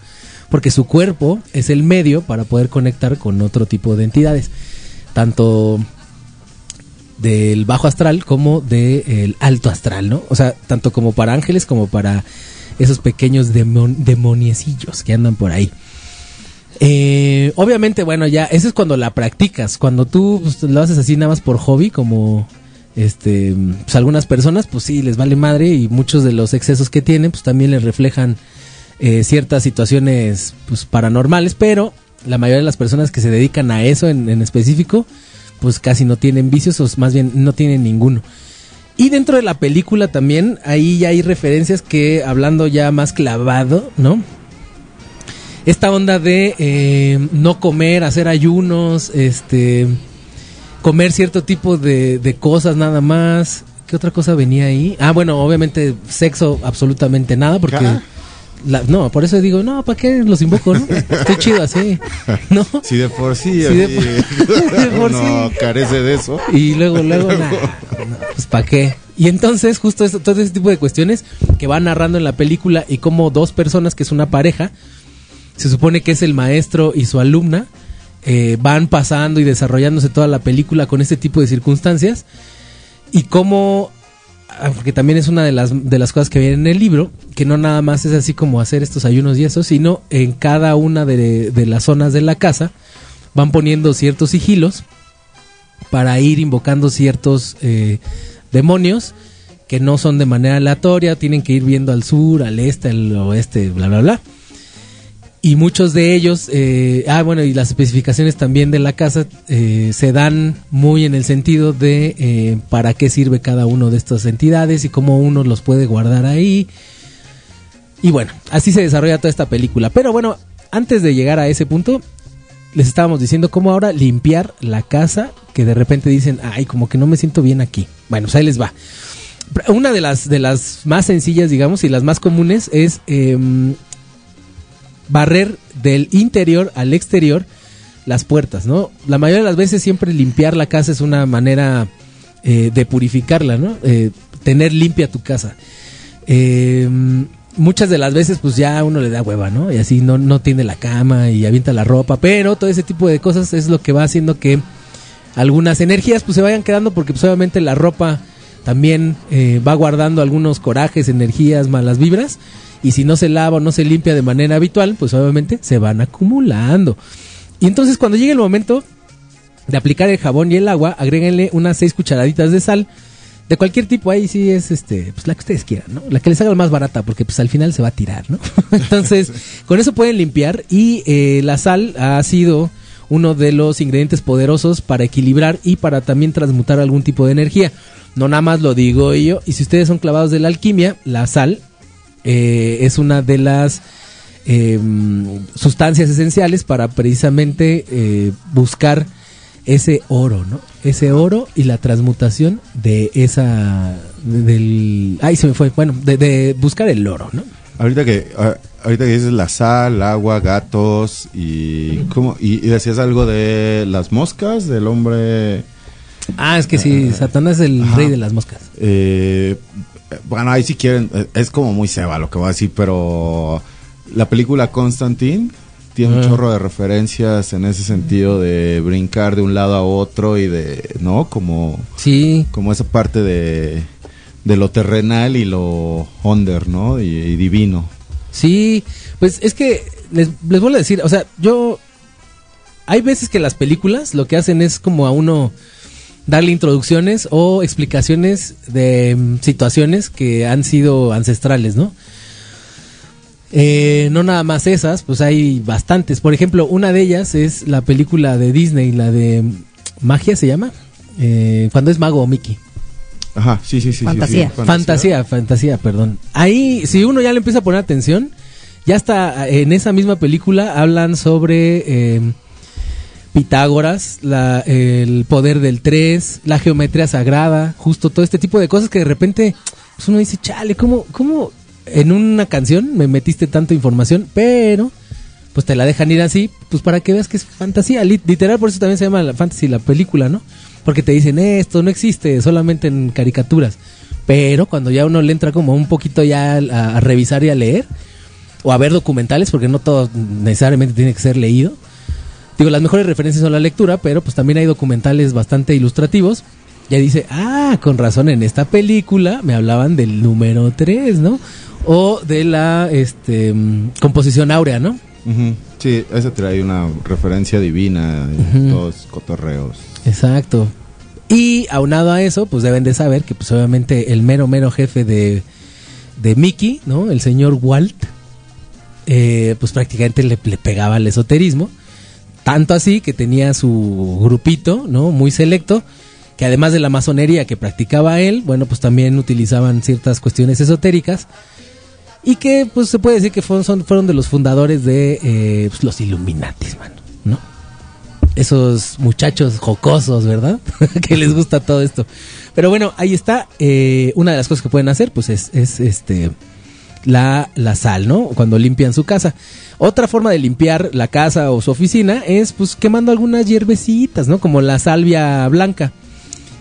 Speaker 2: Porque su cuerpo es el medio para poder conectar con otro tipo de entidades. Tanto del bajo astral como del alto astral, ¿no? O sea, tanto como para ángeles como para esos pequeños demon- demoniecillos que andan por ahí. Eh, obviamente, bueno, ya, eso es cuando la practicas. Cuando tú pues, lo haces así nada más por hobby, como este, pues algunas personas, pues sí, les vale madre y muchos de los excesos que tienen, pues también les reflejan eh, ciertas situaciones pues, paranormales, pero la mayoría de las personas que se dedican a eso en, en específico, pues casi no tienen vicios o más bien no tienen ninguno. Y dentro de la película también, ahí ya hay referencias que, hablando ya más clavado, ¿no? Esta onda de eh, no comer, hacer ayunos, este, comer cierto tipo de, de cosas nada más. ¿Qué otra cosa venía ahí? Ah, bueno, obviamente sexo absolutamente nada porque...
Speaker 14: Ah.
Speaker 2: la- no, por eso digo, no, ¿para qué los invoco? No? Estoy chido así. ¿No?
Speaker 14: Si de por sí,
Speaker 2: Si de de por
Speaker 14: uno carece de eso.
Speaker 2: Y luego, luego, nah, no, pues ¿para qué? Y entonces, justo eso, todo ese tipo de cuestiones que va narrando en la película y como dos personas, que es una pareja, se supone que es el maestro y su alumna, eh, van pasando y desarrollándose toda la película con este tipo de circunstancias y cómo ah, porque también es una de las de las cosas que viene en el libro que no nada más es así como hacer estos ayunos y eso sino en cada una de, de las zonas de la casa van poniendo ciertos sigilos para ir invocando ciertos eh, demonios que no son de manera aleatoria, tienen que ir viendo al sur, al este, al oeste, bla, bla, bla. Y muchos de ellos, eh, ah, bueno, y las especificaciones también de la casa eh, se dan muy en el sentido de eh, para qué sirve cada uno de estas entidades y cómo uno los puede guardar ahí. Y bueno, así se desarrolla toda esta película. Pero bueno, antes de llegar a ese punto, les estábamos diciendo cómo ahora limpiar la casa que de repente dicen, ay, como que no me siento bien aquí. Bueno, pues ahí les va. Una de las, de las más sencillas, digamos, y las más comunes es em, barrer del interior al exterior las puertas, ¿no? La mayoría de las veces siempre limpiar la casa es una manera eh, de purificarla, ¿no? Eh, tener limpia tu casa. Eh, muchas de las veces pues ya uno le da hueva, ¿no? Y así no, no tiende la cama y avienta la ropa, pero todo ese tipo de cosas es lo que va haciendo que algunas energías pues se vayan quedando porque pues obviamente la ropa también va guardando algunos corajes, energías, malas vibras y si no se lava o no se limpia de manera habitual pues obviamente se van acumulando. Y entonces cuando llegue el momento de aplicar el jabón y el agua, agréguenle unas seis cucharaditas de sal de cualquier tipo, ahí sí es este, pues la que ustedes quieran, ¿no? La que les haga más barata, porque pues al final se va a tirar, ¿no? Entonces, con eso pueden limpiar y eh, la sal ha sido uno de los ingredientes poderosos para equilibrar y para también transmutar algún tipo de energía. No nada más lo digo yo, y si ustedes son clavados de la alquimia, la sal eh, es una de las eh, sustancias esenciales para precisamente eh, buscar ese oro, ¿no? Ese oro y la transmutación de esa de- del ay se me fue, bueno, de, de buscar el oro, ¿no?
Speaker 14: Ahorita que ah, ahorita que dices la sal, agua, gatos y cómo y, y decías algo de las moscas del hombre.
Speaker 2: Ah, es que sí, Satanás es el
Speaker 14: Ajá.
Speaker 2: rey de las moscas.
Speaker 14: Eh, bueno, ahí si quieren eh, es como muy ceba lo que voy a decir, pero la película Constantine tiene un
Speaker 2: Ah.
Speaker 14: chorro de referencias en ese sentido de brincar de un lado a otro y de, ¿no? Como
Speaker 2: Sí.
Speaker 14: como esa parte de de lo terrenal y lo under, ¿no? Y, y divino.
Speaker 2: Sí, pues es que les, les vuelvo a decir, o sea, yo hay veces que las películas lo que hacen es como a uno darle introducciones o explicaciones de mm, situaciones que han sido ancestrales, ¿no? Eh, no nada más esas, pues hay bastantes. Por ejemplo, una de ellas es la película de Disney, la de mm, Magia se llama, Eh, cuando es mago Mickey.
Speaker 14: Ajá, sí, sí, sí. sí,
Speaker 13: Fantasía.
Speaker 14: sí,
Speaker 2: Fantasía, fantasía, perdón. Ahí, si uno ya le empieza a poner atención, ya está en esa misma película hablan sobre eh, Pitágoras, el poder del 3, la geometría sagrada, justo todo este tipo de cosas que de repente pues uno dice, chale, ¿cómo, cómo en una canción me metiste tanta información, pero pues te la dejan ir así, pues para que veas que es fantasía, Lit- literal, por eso también se llama la fantasy la película, ¿no? Porque te dicen, "Eh, esto no existe, solamente en caricaturas. Pero cuando ya uno le entra como un poquito ya a, a revisar y a leer, o a ver documentales, porque no todo necesariamente tiene que ser leído. Digo, las mejores referencias son la lectura, pero pues también hay documentales bastante ilustrativos. Ya dice, ah, con razón, en esta película me hablaban del número 3, ¿no? O de la este, mm, composición áurea, ¿no?
Speaker 14: Ujú. Sí, esa trae una referencia divina, y
Speaker 2: Ujú.
Speaker 14: todos cotorreos.
Speaker 2: Exacto. Y aunado a eso, pues deben de saber que pues obviamente el mero mero jefe de, de Mickey, ¿no? El señor Walt, eh, pues prácticamente le, le pegaba al esoterismo. Tanto así que tenía su grupito, ¿no? Muy selecto, que además de la masonería que practicaba él, bueno, pues también utilizaban ciertas cuestiones esotéricas. Y que pues se puede decir que fueron, de los fundadores de eh, pues, los Illuminatis, mano, ¿no? esos muchachos jocosos, ¿verdad? que les gusta todo esto. Pero bueno, ahí está. eh, una de las cosas que pueden hacer, pues es, es este la, sal, ¿no? Cuando limpian su casa. Otra forma de limpiar la casa o su oficina es pues quemando algunas hierbecitas, ¿no? Como la salvia blanca.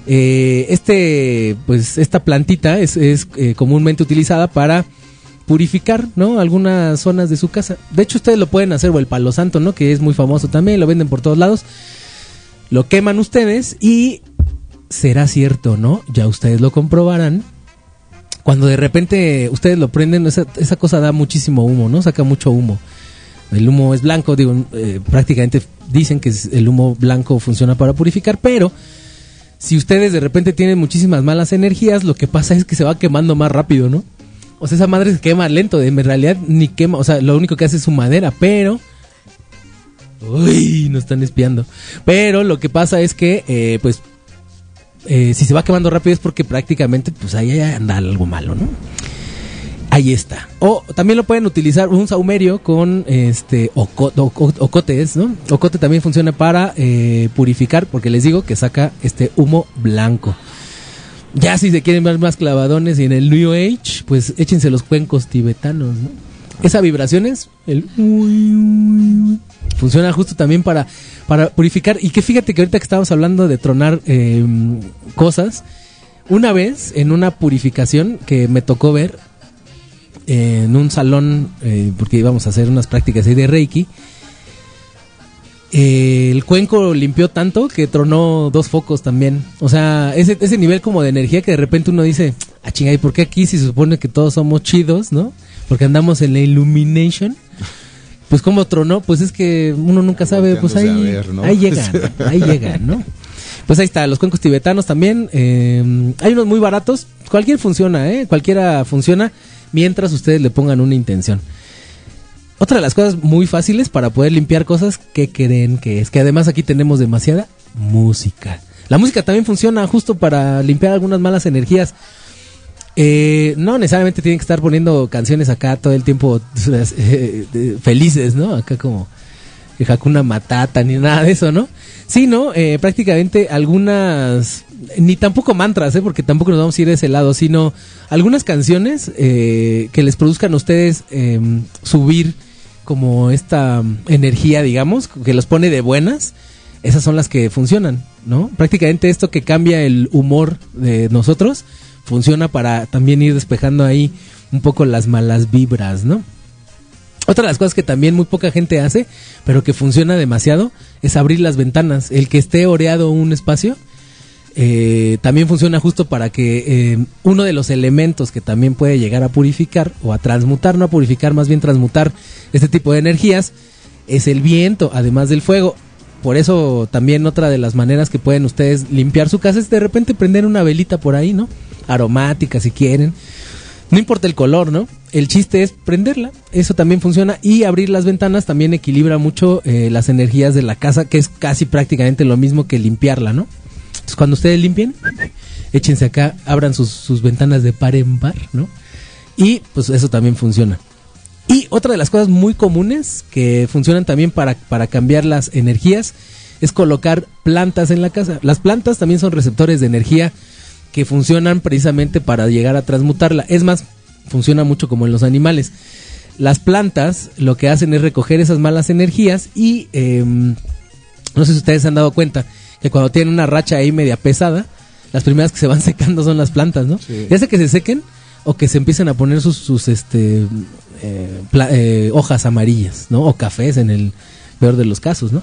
Speaker 2: Eh, este, pues esta plantita es, es, eh, comúnmente utilizada para purificar, ¿no? Algunas zonas de su casa. De hecho, ustedes lo pueden hacer, o el palo santo, ¿no? Que es muy famoso también, lo venden por todos lados. Lo queman ustedes y será cierto, ¿no? Ya ustedes lo comprobarán. Cuando de repente ustedes lo prenden, esa, esa cosa da muchísimo humo, ¿no? Saca mucho humo. El humo es blanco, digo, eh, prácticamente dicen que el humo blanco funciona para purificar, pero si ustedes de repente tienen muchísimas malas energías, lo que pasa es que se va quemando más rápido, ¿no? O sea, esa madre se quema lento, en realidad ni quema, o sea, lo único que hace es su madera, pero... Uy, nos están espiando. Pero lo que pasa es que, eh, pues, eh, si se va quemando rápido es porque prácticamente, pues ahí anda algo malo, ¿no? Ahí está. O también lo pueden utilizar un saumerio con este oco- oco- ocotes, ¿no? Ocote también funciona para eh, purificar, porque les digo que saca este humo blanco. Ya si se quieren ver más clavadones y en el New Age, pues échense los cuencos tibetanos, ¿no? Esa vibración es el funciona justo también para, para purificar. Y que fíjate que ahorita que estábamos hablando de tronar eh, cosas, una vez en una purificación que me tocó ver en un salón, eh, porque íbamos a hacer unas prácticas ahí de Reiki, eh, el cuenco limpió tanto que tronó dos focos también. O sea, ese, ese nivel como de energía que de repente uno dice, ah, chinga, ¿y por qué aquí si se supone que todos somos chidos, no? Porque andamos en la illumination. Pues como tronó, pues es que uno nunca sabe, pues ahí,
Speaker 14: ver, ¿no?
Speaker 2: ahí llegan, ahí llegan, ¿no? Pues ahí está, los cuencos tibetanos también. eh, hay unos muy baratos. Cualquier funciona, ¿eh? Cualquiera funciona mientras ustedes le pongan una intención. Otra de las cosas muy fáciles para poder limpiar cosas, ¿qué creen que es? Que además aquí tenemos demasiada música. La música también funciona justo para limpiar algunas malas energías. Eh, no necesariamente tienen que estar poniendo canciones acá todo el tiempo eh, felices, ¿no? Acá como Hakuna Matata ni nada de eso, ¿no? Sino eh, prácticamente algunas, ni tampoco mantras, ¿eh? Porque tampoco nos vamos a ir de ese lado, sino algunas canciones eh, que les produzcan a ustedes eh, subir como esta mm, energía, digamos, que los pone de buenas. Esas son las que funcionan, ¿no? Prácticamente esto que cambia el humor de nosotros funciona para también ir despejando ahí un poco las malas vibras, ¿no? Otra de las cosas que también muy poca gente hace, pero que funciona demasiado, es abrir las ventanas. El que esté oreado un espacio, eh, también funciona justo para que eh, uno de los elementos que también puede llegar a purificar o a transmutar, no a purificar, más bien transmutar este tipo de energías, es el viento, además del fuego. Por eso también otra de las maneras que pueden ustedes limpiar su casa es de repente prender una velita por ahí, ¿no? Aromática si quieren. No importa el color, ¿no? El chiste es prenderla. Eso también funciona. Y abrir las ventanas también equilibra mucho eh, las energías de la casa, que es casi prácticamente lo mismo que limpiarla, ¿no? Entonces cuando ustedes limpien, échense acá, abran sus, sus ventanas de par en par, ¿no? Y pues eso también funciona. Y otra de las cosas muy comunes que funcionan también para, para cambiar las energías es colocar plantas en la casa. Las plantas también son receptores de energía que funcionan precisamente para llegar a transmutarla. Es más, funciona mucho como en los animales. Las plantas lo que hacen es recoger esas malas energías y em, no sé si ustedes se han dado cuenta que cuando tienen una racha ahí media pesada, las primeras que se van secando son las plantas, ¿no?
Speaker 14: Sí.
Speaker 2: Ya sea que se sequen o que se empiecen a poner sus, sus este, eh, eh, hojas amarillas, ¿no? O cafés en el peor de los casos, ¿no?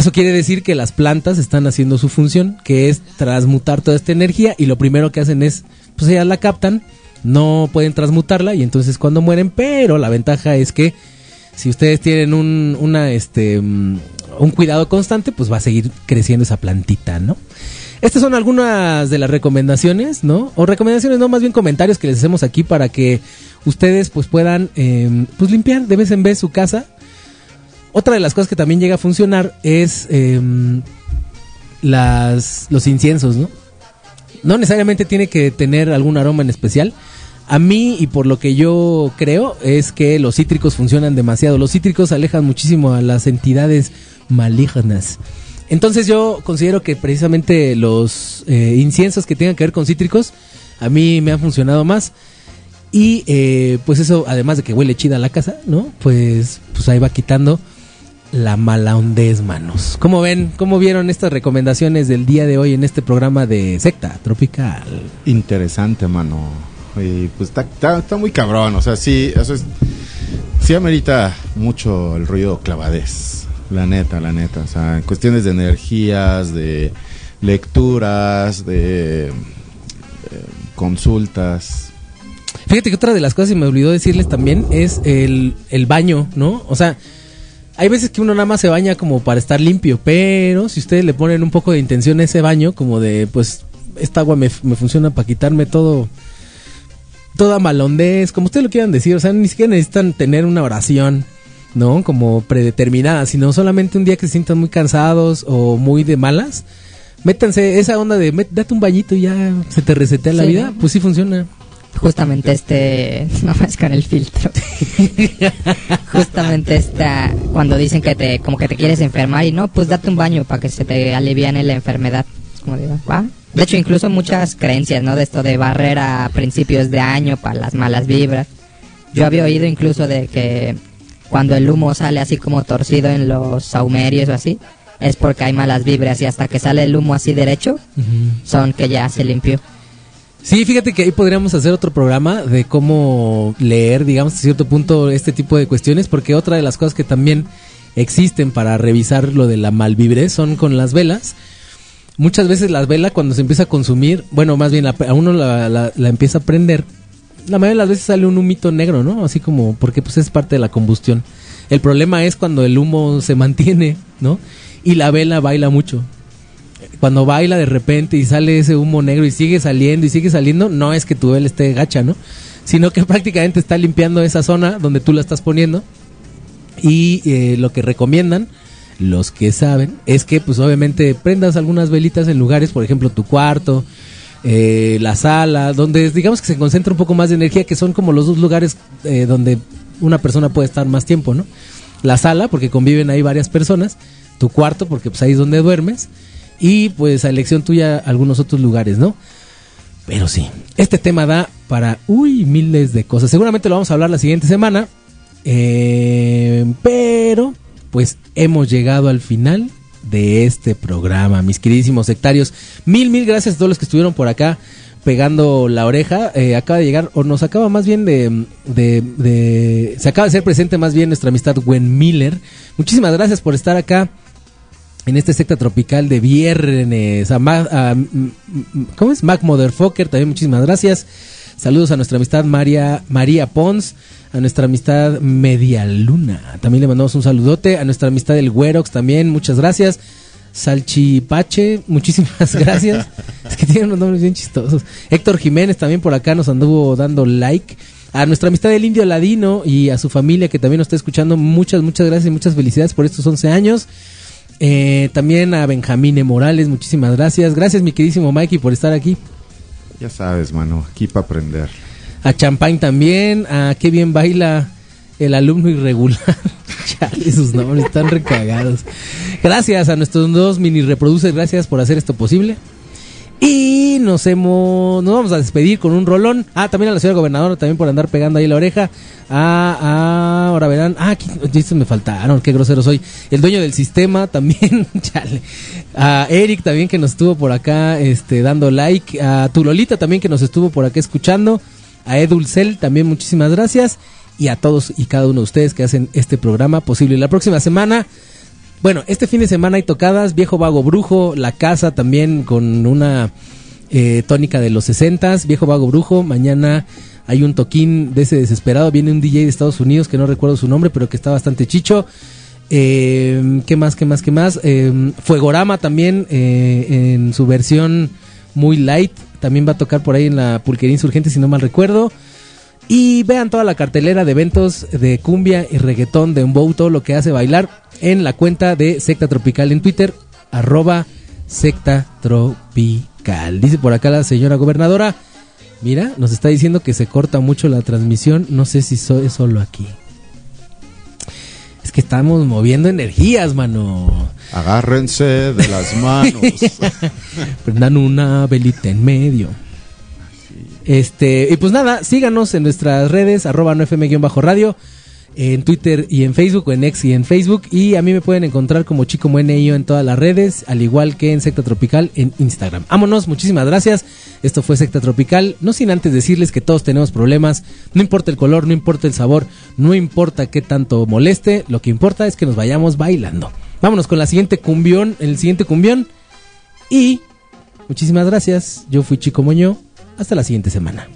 Speaker 2: Eso quiere decir que las plantas están haciendo su función, que es transmutar toda esta energía y lo primero que hacen es, pues ellas la captan, no pueden transmutarla y entonces cuando mueren, pero la ventaja es que si ustedes tienen un, una, este, mm, un cuidado constante, pues va a seguir creciendo esa plantita, ¿no? Estas son algunas de las recomendaciones, ¿no? O recomendaciones, no, más bien comentarios que les hacemos aquí para que ustedes pues puedan eh, pues limpiar de vez en vez su casa. Otra de las cosas que también llega a funcionar es eh, las, los inciensos, ¿no? No necesariamente tiene que tener algún aroma en especial. A mí y por lo que yo creo es que los cítricos funcionan demasiado. Los cítricos alejan muchísimo a las entidades malignas. Entonces yo considero que precisamente los eh, inciensos que tengan que ver con cítricos a mí me han funcionado más. Y eh, pues eso, además de que huele chida la casa, ¿no? Pues, pues ahí va quitando la mala hondez, manos. ¿Cómo ven? ¿Cómo vieron estas recomendaciones del día de hoy en este programa de Secta Tropical?
Speaker 14: Interesante, mano. Y pues está, está, está muy cabrón. O sea, sí, eso es. Sí amerita mucho el ruido clavadez. La neta, la neta. O sea, en cuestiones de energías, de lecturas, de eh, consultas.
Speaker 2: Fíjate que otra de las cosas que me olvidó decirles también es el, el baño, ¿no? O sea, hay veces que uno nada más se baña como para estar limpio, pero si ustedes le ponen un poco de intención a ese baño, como de, pues, esta agua me, me funciona para quitarme todo, toda malondez, como ustedes lo quieran decir, o sea, ni siquiera necesitan tener una oración, ¿no? Como predeterminada, sino solamente un día que se sientan muy cansados o muy de malas, métanse esa onda de, "Met- date un bañito y ya se te resetea la
Speaker 13: Sí,
Speaker 2: vida, pues sí funciona.
Speaker 13: Justamente este, no más con el filtro. Justamente esta, cuando dicen que te, como que te quieres enfermar y no, pues date un baño para que se te aliviane la enfermedad. Como digo, ¿va? De hecho, incluso muchas creencias, ¿no? De esto de barrer a principios de año para las malas vibras. Yo había oído incluso de que cuando el humo sale así como torcido en los saumerios o así, es porque hay malas vibras y hasta que sale el humo así derecho, son que ya se limpió.
Speaker 2: Sí, fíjate que ahí podríamos hacer otro programa de cómo leer, digamos, a cierto punto este tipo de cuestiones, porque otra de las cosas que también existen para revisar lo de la malvibrez son con las velas. Muchas veces las velas cuando se empieza a consumir, bueno, más bien la- a uno la, la- la empieza a prender, la mayoría de las veces sale un humito negro, ¿no? Así como, porque pues es parte de la combustión. El problema es cuando el humo se mantiene, ¿no? Y la vela baila mucho cuando baila de repente y sale ese humo negro y sigue saliendo y sigue saliendo, no es que tu vela esté gacha, ¿no? Sino que prácticamente está limpiando esa zona donde tú la estás poniendo. Y eh, lo que recomiendan los que saben es que pues obviamente prendas algunas velitas en lugares, por ejemplo tu cuarto, eh, la sala, donde digamos que se concentra un poco más de energía, que son como los dos lugares eh, donde una persona puede estar más tiempo, ¿no? La sala, porque conviven ahí varias personas, tu cuarto, porque pues ahí es donde duermes, y pues a elección tuya algunos otros lugares, ¿no? Pero sí, este tema da para, uy, miles de cosas. Seguramente lo vamos a hablar la siguiente semana, eh, pero pues hemos llegado al final de este programa, mis queridísimos sectarios. Mil, mil gracias a todos los que estuvieron por acá pegando la oreja. Eh, acaba de llegar, o nos acaba más bien de, de, de- Se acaba de ser presente más bien nuestra amistad Gwen Miller. Muchísimas gracias por estar acá en este secta tropical de viernes. A Ma- ¿Cómo es? Mac Motherfucker, también muchísimas gracias. Saludos a nuestra amistad María, María Pons, a nuestra amistad Media Luna. También le mandamos un saludote. A nuestra amistad El Güerox también, muchas gracias. Salchipache, muchísimas gracias. es que tienen unos nombres bien chistosos. Héctor Jiménez también por acá nos anduvo dando like. A nuestra amistad del Indio Ladino y a su familia que también nos está escuchando, muchas, muchas gracias y muchas felicidades por estos 11 años. Eh, también a Benjamín E. Morales, muchísimas gracias. Gracias, mi queridísimo Mikey, por estar aquí.
Speaker 14: Ya sabes, mano, aquí para aprender.
Speaker 2: A Champagne también. A qué bien baila el alumno irregular. Chale, sus nombres están recagados. Gracias a nuestros dos mini reproducers, gracias por hacer esto posible. Y nos hemos, nos vamos a despedir con un rolón. Ah, también a la señora gobernadora, también por andar pegando ahí la oreja. Ah, ah, ahora verán. Ah, aquí, me faltaron, qué grosero soy. El dueño del sistema también, chale. A Eric también que nos estuvo por acá, este, dando like. A tu Lolita también que nos estuvo por acá escuchando. A Edulcel también muchísimas gracias. Y a todos y cada uno de ustedes que hacen este programa posible. La próxima semana bueno, este fin de semana hay tocadas, Viejo Vago Brujo, La Casa también con una eh, tónica de los 60, Viejo Vago Brujo, mañana hay un toquín de ese desesperado, viene un DJ de Estados Unidos que no recuerdo su nombre, pero que está bastante chicho. Eh, ¿Qué más, qué más, qué más? Eh, Fuegorama también eh, en su versión muy light, también va a tocar por ahí en la Pulquería Insurgente, si no mal recuerdo. Y vean toda la cartelera de eventos de cumbia y reggaetón de Embow, todo lo que hace bailar en la cuenta de Secta Tropical en Twitter, arroba Secta Tropical. Dice por acá la señora gobernadora, mira, nos está diciendo que se corta mucho la transmisión, no sé si so- es solo aquí. Es que estamos moviendo energías, mano.
Speaker 14: Agárrense de las manos.
Speaker 2: Prendan una velita en medio. Este, y pues nada, síganos en nuestras redes, arroba no fm-radio, en Twitter y en Facebook, en X y en Facebook. Y a mí me pueden encontrar como Chico Mueneyo en todas las redes, al igual que en Secta Tropical en Instagram. Vámonos, muchísimas gracias. Esto fue Secta Tropical. No sin antes decirles que todos tenemos problemas. No importa el color, no importa el sabor, no importa qué tanto moleste. Lo que importa es que nos vayamos bailando. Vámonos con la siguiente cumbión, el siguiente cumbión. Y muchísimas gracias. Yo fui Chico Moño. Hasta la siguiente semana.